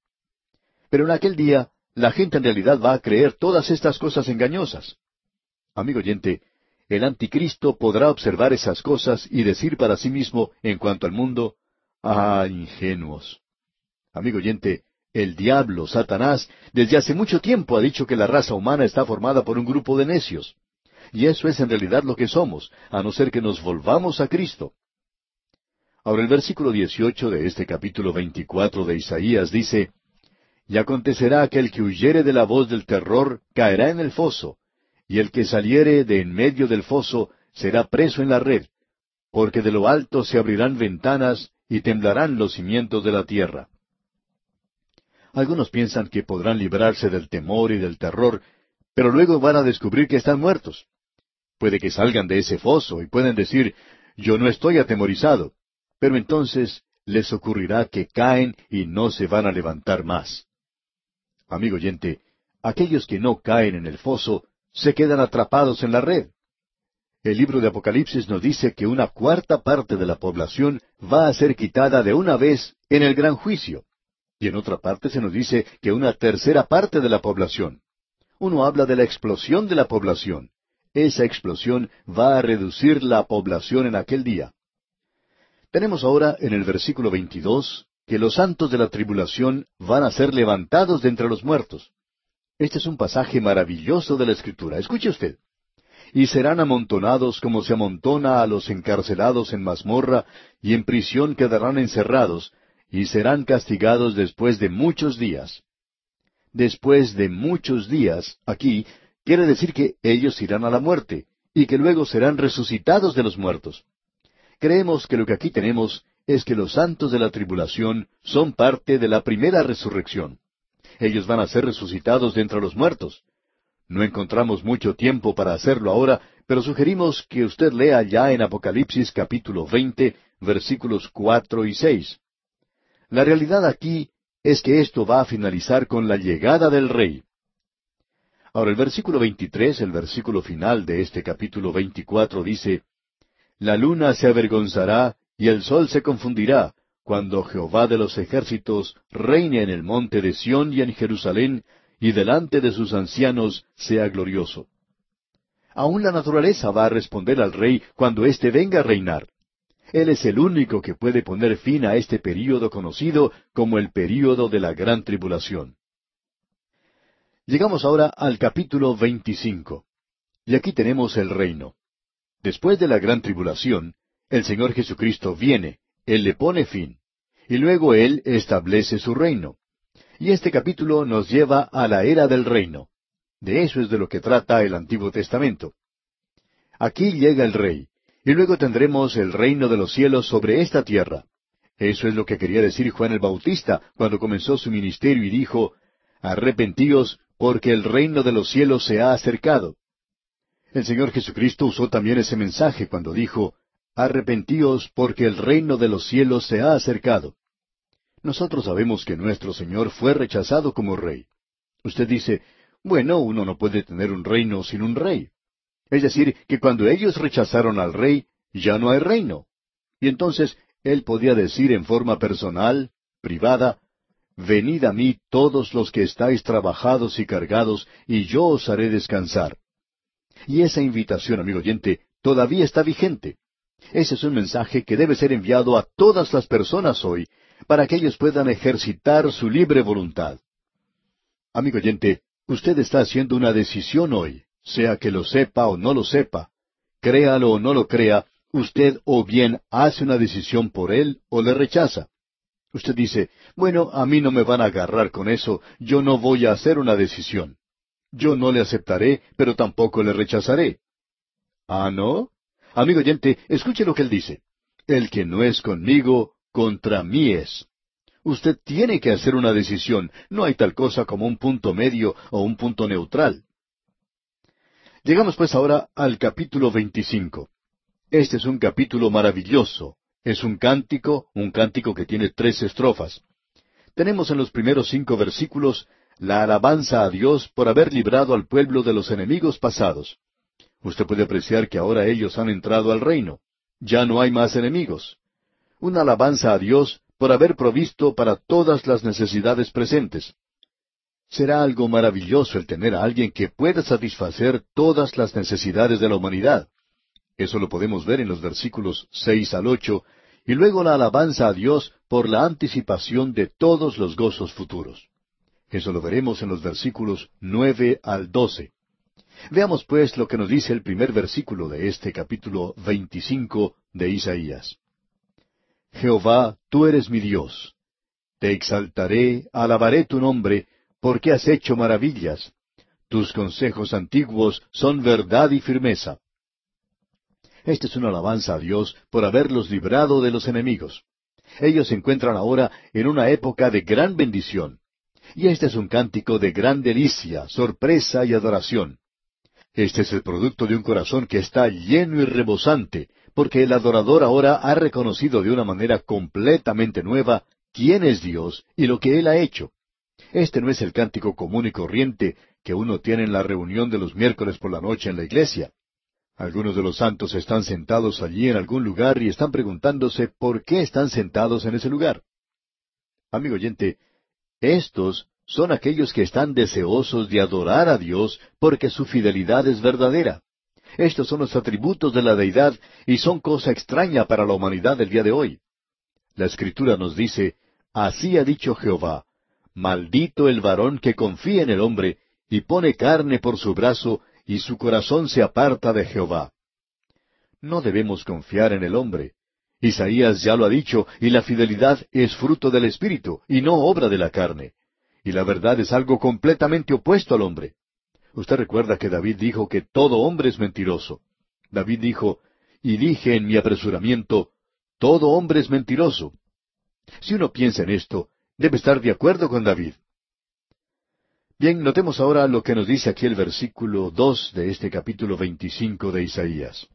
Pero en aquel día, la gente en realidad va a creer todas estas cosas engañosas. Amigo oyente, el anticristo podrá observar esas cosas y decir para sí mismo, en cuanto al mundo, Ah, ingenuos. Amigo oyente, el diablo, Satanás, desde hace mucho tiempo ha dicho que la raza humana está formada por un grupo de necios. Y eso es en realidad lo que somos, a no ser que nos volvamos a Cristo. Ahora el versículo 18 de este capítulo 24 de Isaías dice, Y acontecerá que el que huyere de la voz del terror caerá en el foso, y el que saliere de en medio del foso será preso en la red, porque de lo alto se abrirán ventanas y temblarán los cimientos de la tierra. Algunos piensan que podrán librarse del temor y del terror, pero luego van a descubrir que están muertos. Puede que salgan de ese foso y pueden decir, yo no estoy atemorizado, pero entonces les ocurrirá que caen y no se van a levantar más. Amigo oyente, aquellos que no caen en el foso se quedan atrapados en la red. El libro de Apocalipsis nos dice que una cuarta parte de la población va a ser quitada de una vez en el gran juicio. Y en otra parte se nos dice que una tercera parte de la población. Uno habla de la explosión de la población. Esa explosión va a reducir la población en aquel día. Tenemos ahora en el versículo 22 que los santos de la tribulación van a ser levantados de entre los muertos. Este es un pasaje maravilloso de la Escritura. Escuche usted y serán amontonados como se amontona a los encarcelados en mazmorra, y en prisión quedarán encerrados, y serán castigados después de muchos días. Después de muchos días, aquí, quiere decir que ellos irán a la muerte, y que luego serán resucitados de los muertos. Creemos que lo que aquí tenemos es que los santos de la tribulación son parte de la primera resurrección. Ellos van a ser resucitados de entre los muertos. No encontramos mucho tiempo para hacerlo ahora, pero sugerimos que usted lea ya en Apocalipsis capítulo 20, versículos cuatro y seis. La realidad aquí es que esto va a finalizar con la llegada del Rey. Ahora el versículo 23, el versículo final de este capítulo 24 dice, La luna se avergonzará y el sol se confundirá, cuando Jehová de los ejércitos reine en el monte de Sión y en Jerusalén, y delante de sus ancianos sea glorioso. Aún la naturaleza va a responder al rey cuando éste venga a reinar. Él es el único que puede poner fin a este período conocido como el período de la gran tribulación. Llegamos ahora al capítulo 25. Y aquí tenemos el reino. Después de la gran tribulación, el Señor Jesucristo viene, Él le pone fin, y luego Él establece su reino. Y este capítulo nos lleva a la era del reino. De eso es de lo que trata el Antiguo Testamento. Aquí llega el rey, y luego tendremos el reino de los cielos sobre esta tierra. Eso es lo que quería decir Juan el Bautista cuando comenzó su ministerio y dijo, Arrepentíos, porque el reino de los cielos se ha acercado. El Señor Jesucristo usó también ese mensaje cuando dijo, Arrepentíos, porque el reino de los cielos se ha acercado. Nosotros sabemos que nuestro Señor fue rechazado como rey. Usted dice, bueno, uno no puede tener un reino sin un rey. Es decir, que cuando ellos rechazaron al rey, ya no hay reino. Y entonces él podía decir en forma personal, privada, Venid a mí todos los que estáis trabajados y cargados, y yo os haré descansar. Y esa invitación, amigo oyente, todavía está vigente. Ese es un mensaje que debe ser enviado a todas las personas hoy, para que ellos puedan ejercitar su libre voluntad. Amigo oyente, Usted está haciendo una decisión hoy, sea que lo sepa o no lo sepa, créalo o no lo crea, usted o bien hace una decisión por él o le rechaza. Usted dice, bueno, a mí no me van a agarrar con eso, yo no voy a hacer una decisión. Yo no le aceptaré, pero tampoco le rechazaré. Ah, ¿no? Amigo oyente, escuche lo que él dice. El que no es conmigo, contra mí es. Usted tiene que hacer una decisión. No hay tal cosa como un punto medio o un punto neutral. Llegamos pues ahora al capítulo 25. Este es un capítulo maravilloso. Es un cántico, un cántico que tiene tres estrofas. Tenemos en los primeros cinco versículos la alabanza a Dios por haber librado al pueblo de los enemigos pasados. Usted puede apreciar que ahora ellos han entrado al reino. Ya no hay más enemigos. Una alabanza a Dios por haber provisto para todas las necesidades presentes. Será algo maravilloso el tener a alguien que pueda satisfacer todas las necesidades de la humanidad. Eso lo podemos ver en los versículos seis al ocho, y luego la alabanza a Dios por la anticipación de todos los gozos futuros. Eso lo veremos en los versículos nueve al doce. Veamos pues lo que nos dice el primer versículo de este capítulo veinticinco de Isaías. Jehová, tú eres mi Dios. Te exaltaré, alabaré tu nombre, porque has hecho maravillas. Tus consejos antiguos son verdad y firmeza. Esta es una alabanza a Dios por haberlos librado de los enemigos. Ellos se encuentran ahora en una época de gran bendición. Y este es un cántico de gran delicia, sorpresa y adoración. Este es el producto de un corazón que está lleno y rebosante, porque el adorador ahora ha reconocido de una manera completamente nueva quién es Dios y lo que Él ha hecho. Este no es el cántico común y corriente que uno tiene en la reunión de los miércoles por la noche en la iglesia. Algunos de los santos están sentados allí en algún lugar y están preguntándose por qué están sentados en ese lugar. Amigo oyente, estos son aquellos que están deseosos de adorar a Dios porque su fidelidad es verdadera. Estos son los atributos de la deidad y son cosa extraña para la humanidad del día de hoy. La escritura nos dice, Así ha dicho Jehová, maldito el varón que confía en el hombre y pone carne por su brazo y su corazón se aparta de Jehová. No debemos confiar en el hombre. Isaías ya lo ha dicho, y la fidelidad es fruto del Espíritu, y no obra de la carne. Y la verdad es algo completamente opuesto al hombre. Usted recuerda que David dijo que todo hombre es mentiroso. David dijo, y dije en mi apresuramiento, todo hombre es mentiroso. Si uno piensa en esto, debe estar de acuerdo con David. Bien, notemos ahora lo que nos dice aquí el versículo dos de este capítulo veinticinco de Isaías.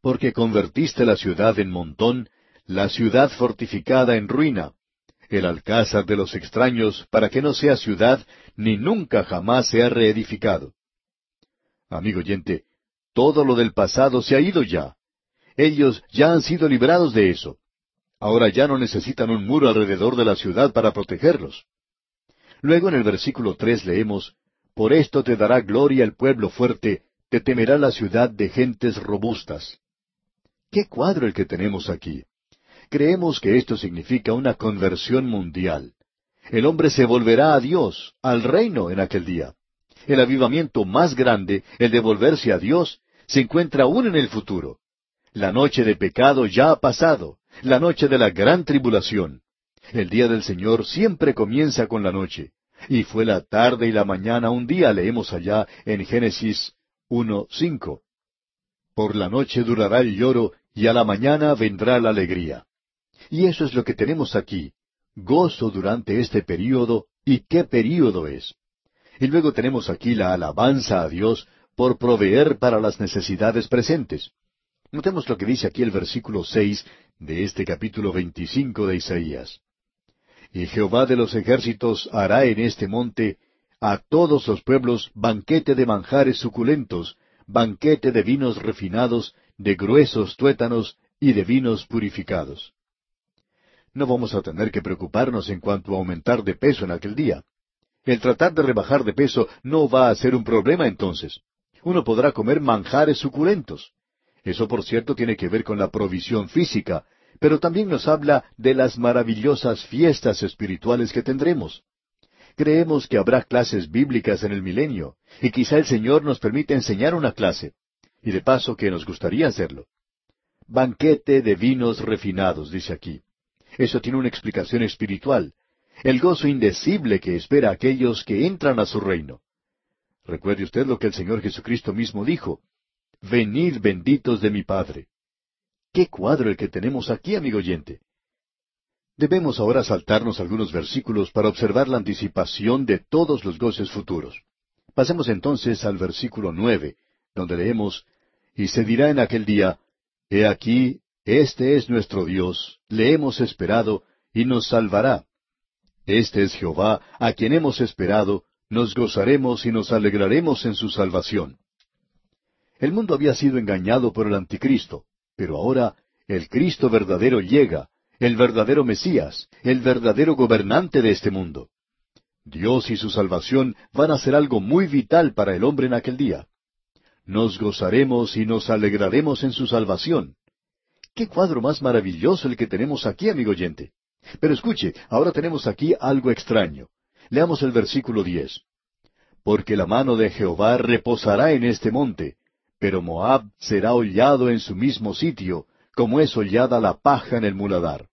Porque convertiste la ciudad en montón, la ciudad fortificada en ruina, el alcázar de los extraños, para que no sea ciudad, ni nunca jamás sea reedificado. Amigo oyente, todo lo del pasado se ha ido ya. Ellos ya han sido librados de eso. Ahora ya no necesitan un muro alrededor de la ciudad para protegerlos. Luego en el versículo tres leemos, Por esto te dará gloria el pueblo fuerte, te temerá la ciudad de gentes robustas. ¿Qué cuadro el que tenemos aquí? Creemos que esto significa una conversión mundial. El hombre se volverá a Dios, al reino en aquel día. El avivamiento más grande, el de volverse a Dios, se encuentra aún en el futuro. La noche de pecado ya ha pasado, la noche de la gran tribulación. El día del Señor siempre comienza con la noche. Y fue la tarde y la mañana un día, leemos allá en Génesis 1.5. Por la noche durará el lloro y a la mañana vendrá la alegría. Y eso es lo que tenemos aquí. Gozo durante este período, y qué período es. Y luego tenemos aquí la alabanza a Dios por proveer para las necesidades presentes. Notemos lo que dice aquí el versículo seis de este capítulo veinticinco de Isaías. Y Jehová de los ejércitos hará en este monte a todos los pueblos banquete de manjares suculentos, banquete de vinos refinados, de gruesos tuétanos y de vinos purificados. No vamos a tener que preocuparnos en cuanto a aumentar de peso en aquel día. El tratar de rebajar de peso no va a ser un problema entonces. Uno podrá comer manjares suculentos. Eso, por cierto, tiene que ver con la provisión física, pero también nos habla de las maravillosas fiestas espirituales que tendremos. Creemos que habrá clases bíblicas en el milenio, y quizá el Señor nos permita enseñar una clase, y de paso que nos gustaría hacerlo. Banquete de vinos refinados, dice aquí. Eso tiene una explicación espiritual, el gozo indecible que espera a aquellos que entran a su reino. Recuerde usted lo que el Señor Jesucristo mismo dijo, Venid benditos de mi Padre. Qué cuadro el que tenemos aquí, amigo oyente. Debemos ahora saltarnos algunos versículos para observar la anticipación de todos los goces futuros. Pasemos entonces al versículo nueve, donde leemos, Y se dirá en aquel día, He aquí, este es nuestro Dios, le hemos esperado, y nos salvará. Este es Jehová, a quien hemos esperado, nos gozaremos y nos alegraremos en su salvación. El mundo había sido engañado por el anticristo, pero ahora el Cristo verdadero llega, el verdadero Mesías, el verdadero gobernante de este mundo. Dios y su salvación van a ser algo muy vital para el hombre en aquel día. Nos gozaremos y nos alegraremos en su salvación. Qué cuadro más maravilloso el que tenemos aquí, amigo oyente. Pero escuche, ahora tenemos aquí algo extraño. Leamos el versículo diez. Porque la mano de Jehová reposará en este monte, pero Moab será hollado en su mismo sitio, como es hollada la paja en el muladar.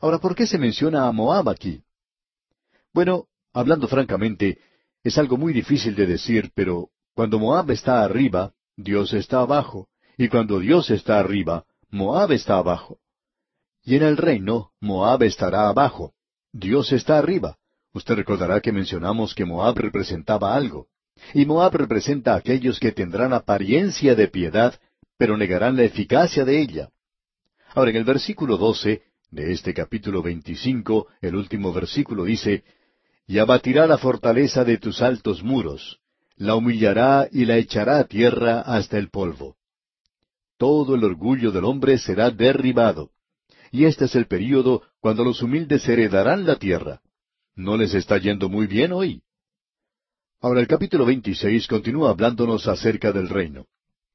Ahora, ¿por qué se menciona a Moab aquí? Bueno, hablando francamente, es algo muy difícil de decir, pero cuando Moab está arriba, Dios está abajo, y cuando Dios está arriba, Moab está abajo. Y en el reino, Moab estará abajo, Dios está arriba. Usted recordará que mencionamos que Moab representaba algo. Y Moab representa a aquellos que tendrán apariencia de piedad, pero negarán la eficacia de ella. Ahora, en el versículo doce de este capítulo veinticinco, el último versículo dice, Y abatirá la fortaleza de tus altos muros, la humillará y la echará a tierra hasta el polvo. Todo el orgullo del hombre será derribado. Y este es el período cuando los humildes heredarán la tierra. ¿No les está yendo muy bien hoy? Ahora el capítulo 26 continúa hablándonos acerca del reino.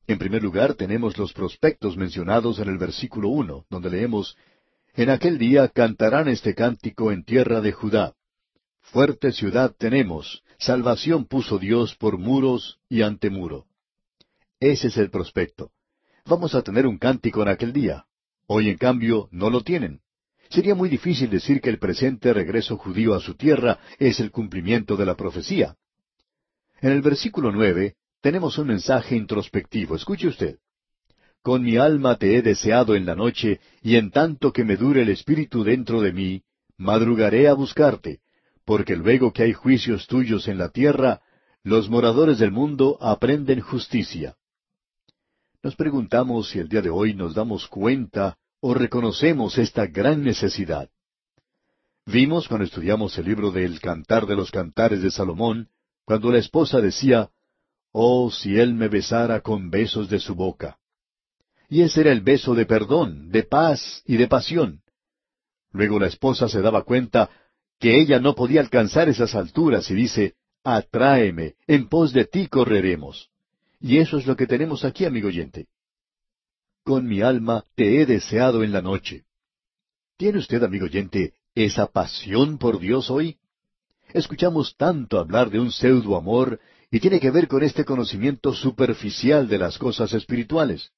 En primer lugar tenemos los prospectos mencionados en el versículo uno, donde leemos En aquel día cantarán este cántico en tierra de Judá. Fuerte ciudad tenemos, salvación puso Dios por muros y ante muro. Ese es el prospecto. Vamos a tener un cántico en aquel día. Hoy, en cambio, no lo tienen. Sería muy difícil decir que el presente regreso judío a su tierra es el cumplimiento de la profecía. En el versículo nueve tenemos un mensaje introspectivo. Escuche usted. Con mi alma te he deseado en la noche, y en tanto que me dure el espíritu dentro de mí, madrugaré a buscarte, porque luego que hay juicios tuyos en la tierra, los moradores del mundo aprenden justicia. Nos preguntamos si el día de hoy nos damos cuenta o reconocemos esta gran necesidad. Vimos cuando estudiamos el libro del Cantar de los Cantares de Salomón, cuando la esposa decía, Oh, si él me besara con besos de su boca. Y ese era el beso de perdón, de paz y de pasión. Luego la esposa se daba cuenta que ella no podía alcanzar esas alturas y dice, Atráeme, en pos de ti correremos. Y eso es lo que tenemos aquí, amigo oyente. Con mi alma te he deseado en la noche. ¿Tiene usted, amigo oyente, esa pasión por Dios hoy? Escuchamos tanto hablar de un pseudo amor y tiene que ver con este conocimiento superficial de las cosas espirituales.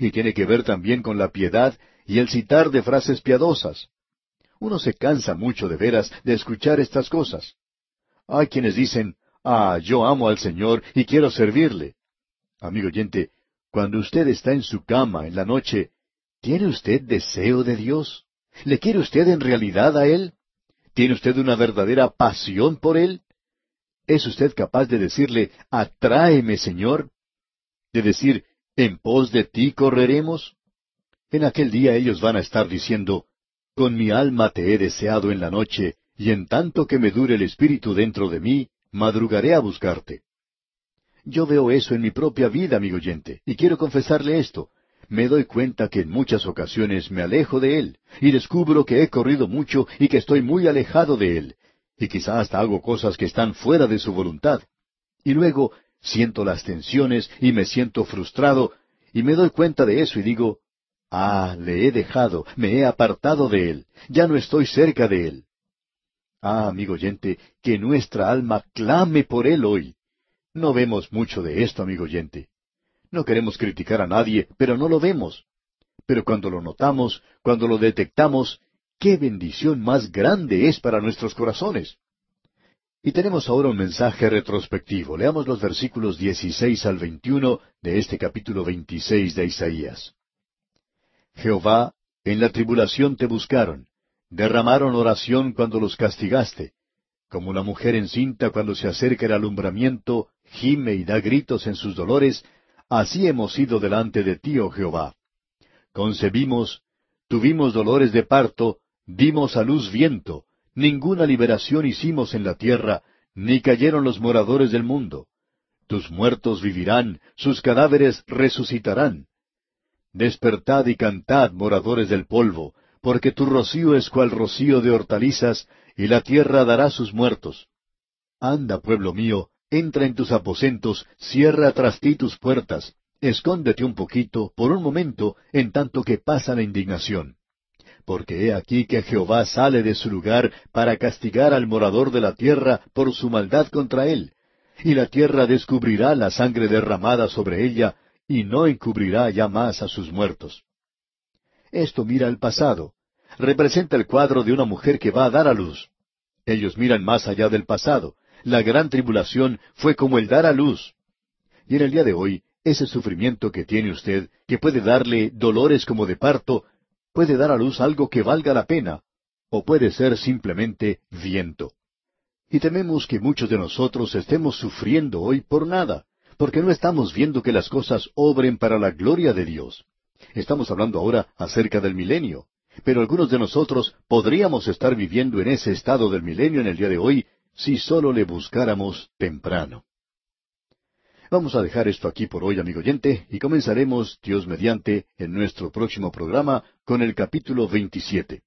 Y tiene que ver también con la piedad y el citar de frases piadosas. Uno se cansa mucho de veras de escuchar estas cosas. Hay quienes dicen, ah, yo amo al Señor y quiero servirle. Amigo oyente, cuando usted está en su cama en la noche, ¿tiene usted deseo de Dios? ¿Le quiere usted en realidad a Él? ¿Tiene usted una verdadera pasión por Él? ¿Es usted capaz de decirle, atráeme, Señor? ¿De decir, en pos de ti correremos? En aquel día ellos van a estar diciendo, con mi alma te he deseado en la noche, y en tanto que me dure el espíritu dentro de mí, madrugaré a buscarte. Yo veo eso en mi propia vida, amigo oyente, y quiero confesarle esto. Me doy cuenta que en muchas ocasiones me alejo de Él, y descubro que he corrido mucho y que estoy muy alejado de Él, y quizá hasta hago cosas que están fuera de su voluntad. Y luego siento las tensiones y me siento frustrado, y me doy cuenta de eso y digo, Ah, le he dejado, me he apartado de Él, ya no estoy cerca de Él. Ah, amigo oyente, que nuestra alma clame por Él hoy. No vemos mucho de esto, amigo oyente. No queremos criticar a nadie, pero no lo vemos. Pero cuando lo notamos, cuando lo detectamos, qué bendición más grande es para nuestros corazones. Y tenemos ahora un mensaje retrospectivo. Leamos los versículos 16 al 21 de este capítulo 26 de Isaías. Jehová, en la tribulación te buscaron, derramaron oración cuando los castigaste. Como la mujer encinta cuando se acerca el alumbramiento, gime y da gritos en sus dolores, así hemos ido delante de ti, oh Jehová. Concebimos, tuvimos dolores de parto, dimos a luz viento, ninguna liberación hicimos en la tierra, ni cayeron los moradores del mundo. Tus muertos vivirán, sus cadáveres resucitarán. Despertad y cantad, moradores del polvo, porque tu rocío es cual rocío de hortalizas, y la tierra dará sus muertos. Anda, pueblo mío, entra en tus aposentos, cierra tras ti tus puertas, escóndete un poquito, por un momento, en tanto que pasa la indignación. Porque he aquí que Jehová sale de su lugar para castigar al morador de la tierra por su maldad contra él, y la tierra descubrirá la sangre derramada sobre ella, y no encubrirá ya más a sus muertos. Esto mira el pasado. Representa el cuadro de una mujer que va a dar a luz. Ellos miran más allá del pasado. La gran tribulación fue como el dar a luz. Y en el día de hoy, ese sufrimiento que tiene usted, que puede darle dolores como de parto, puede dar a luz algo que valga la pena, o puede ser simplemente viento. Y tememos que muchos de nosotros estemos sufriendo hoy por nada porque no estamos viendo que las cosas obren para la gloria de Dios. Estamos hablando ahora acerca del milenio, pero algunos de nosotros podríamos estar viviendo en ese estado del milenio en el día de hoy si solo le buscáramos temprano. Vamos a dejar esto aquí por hoy, amigo oyente, y comenzaremos, Dios mediante, en nuestro próximo programa con el capítulo 27.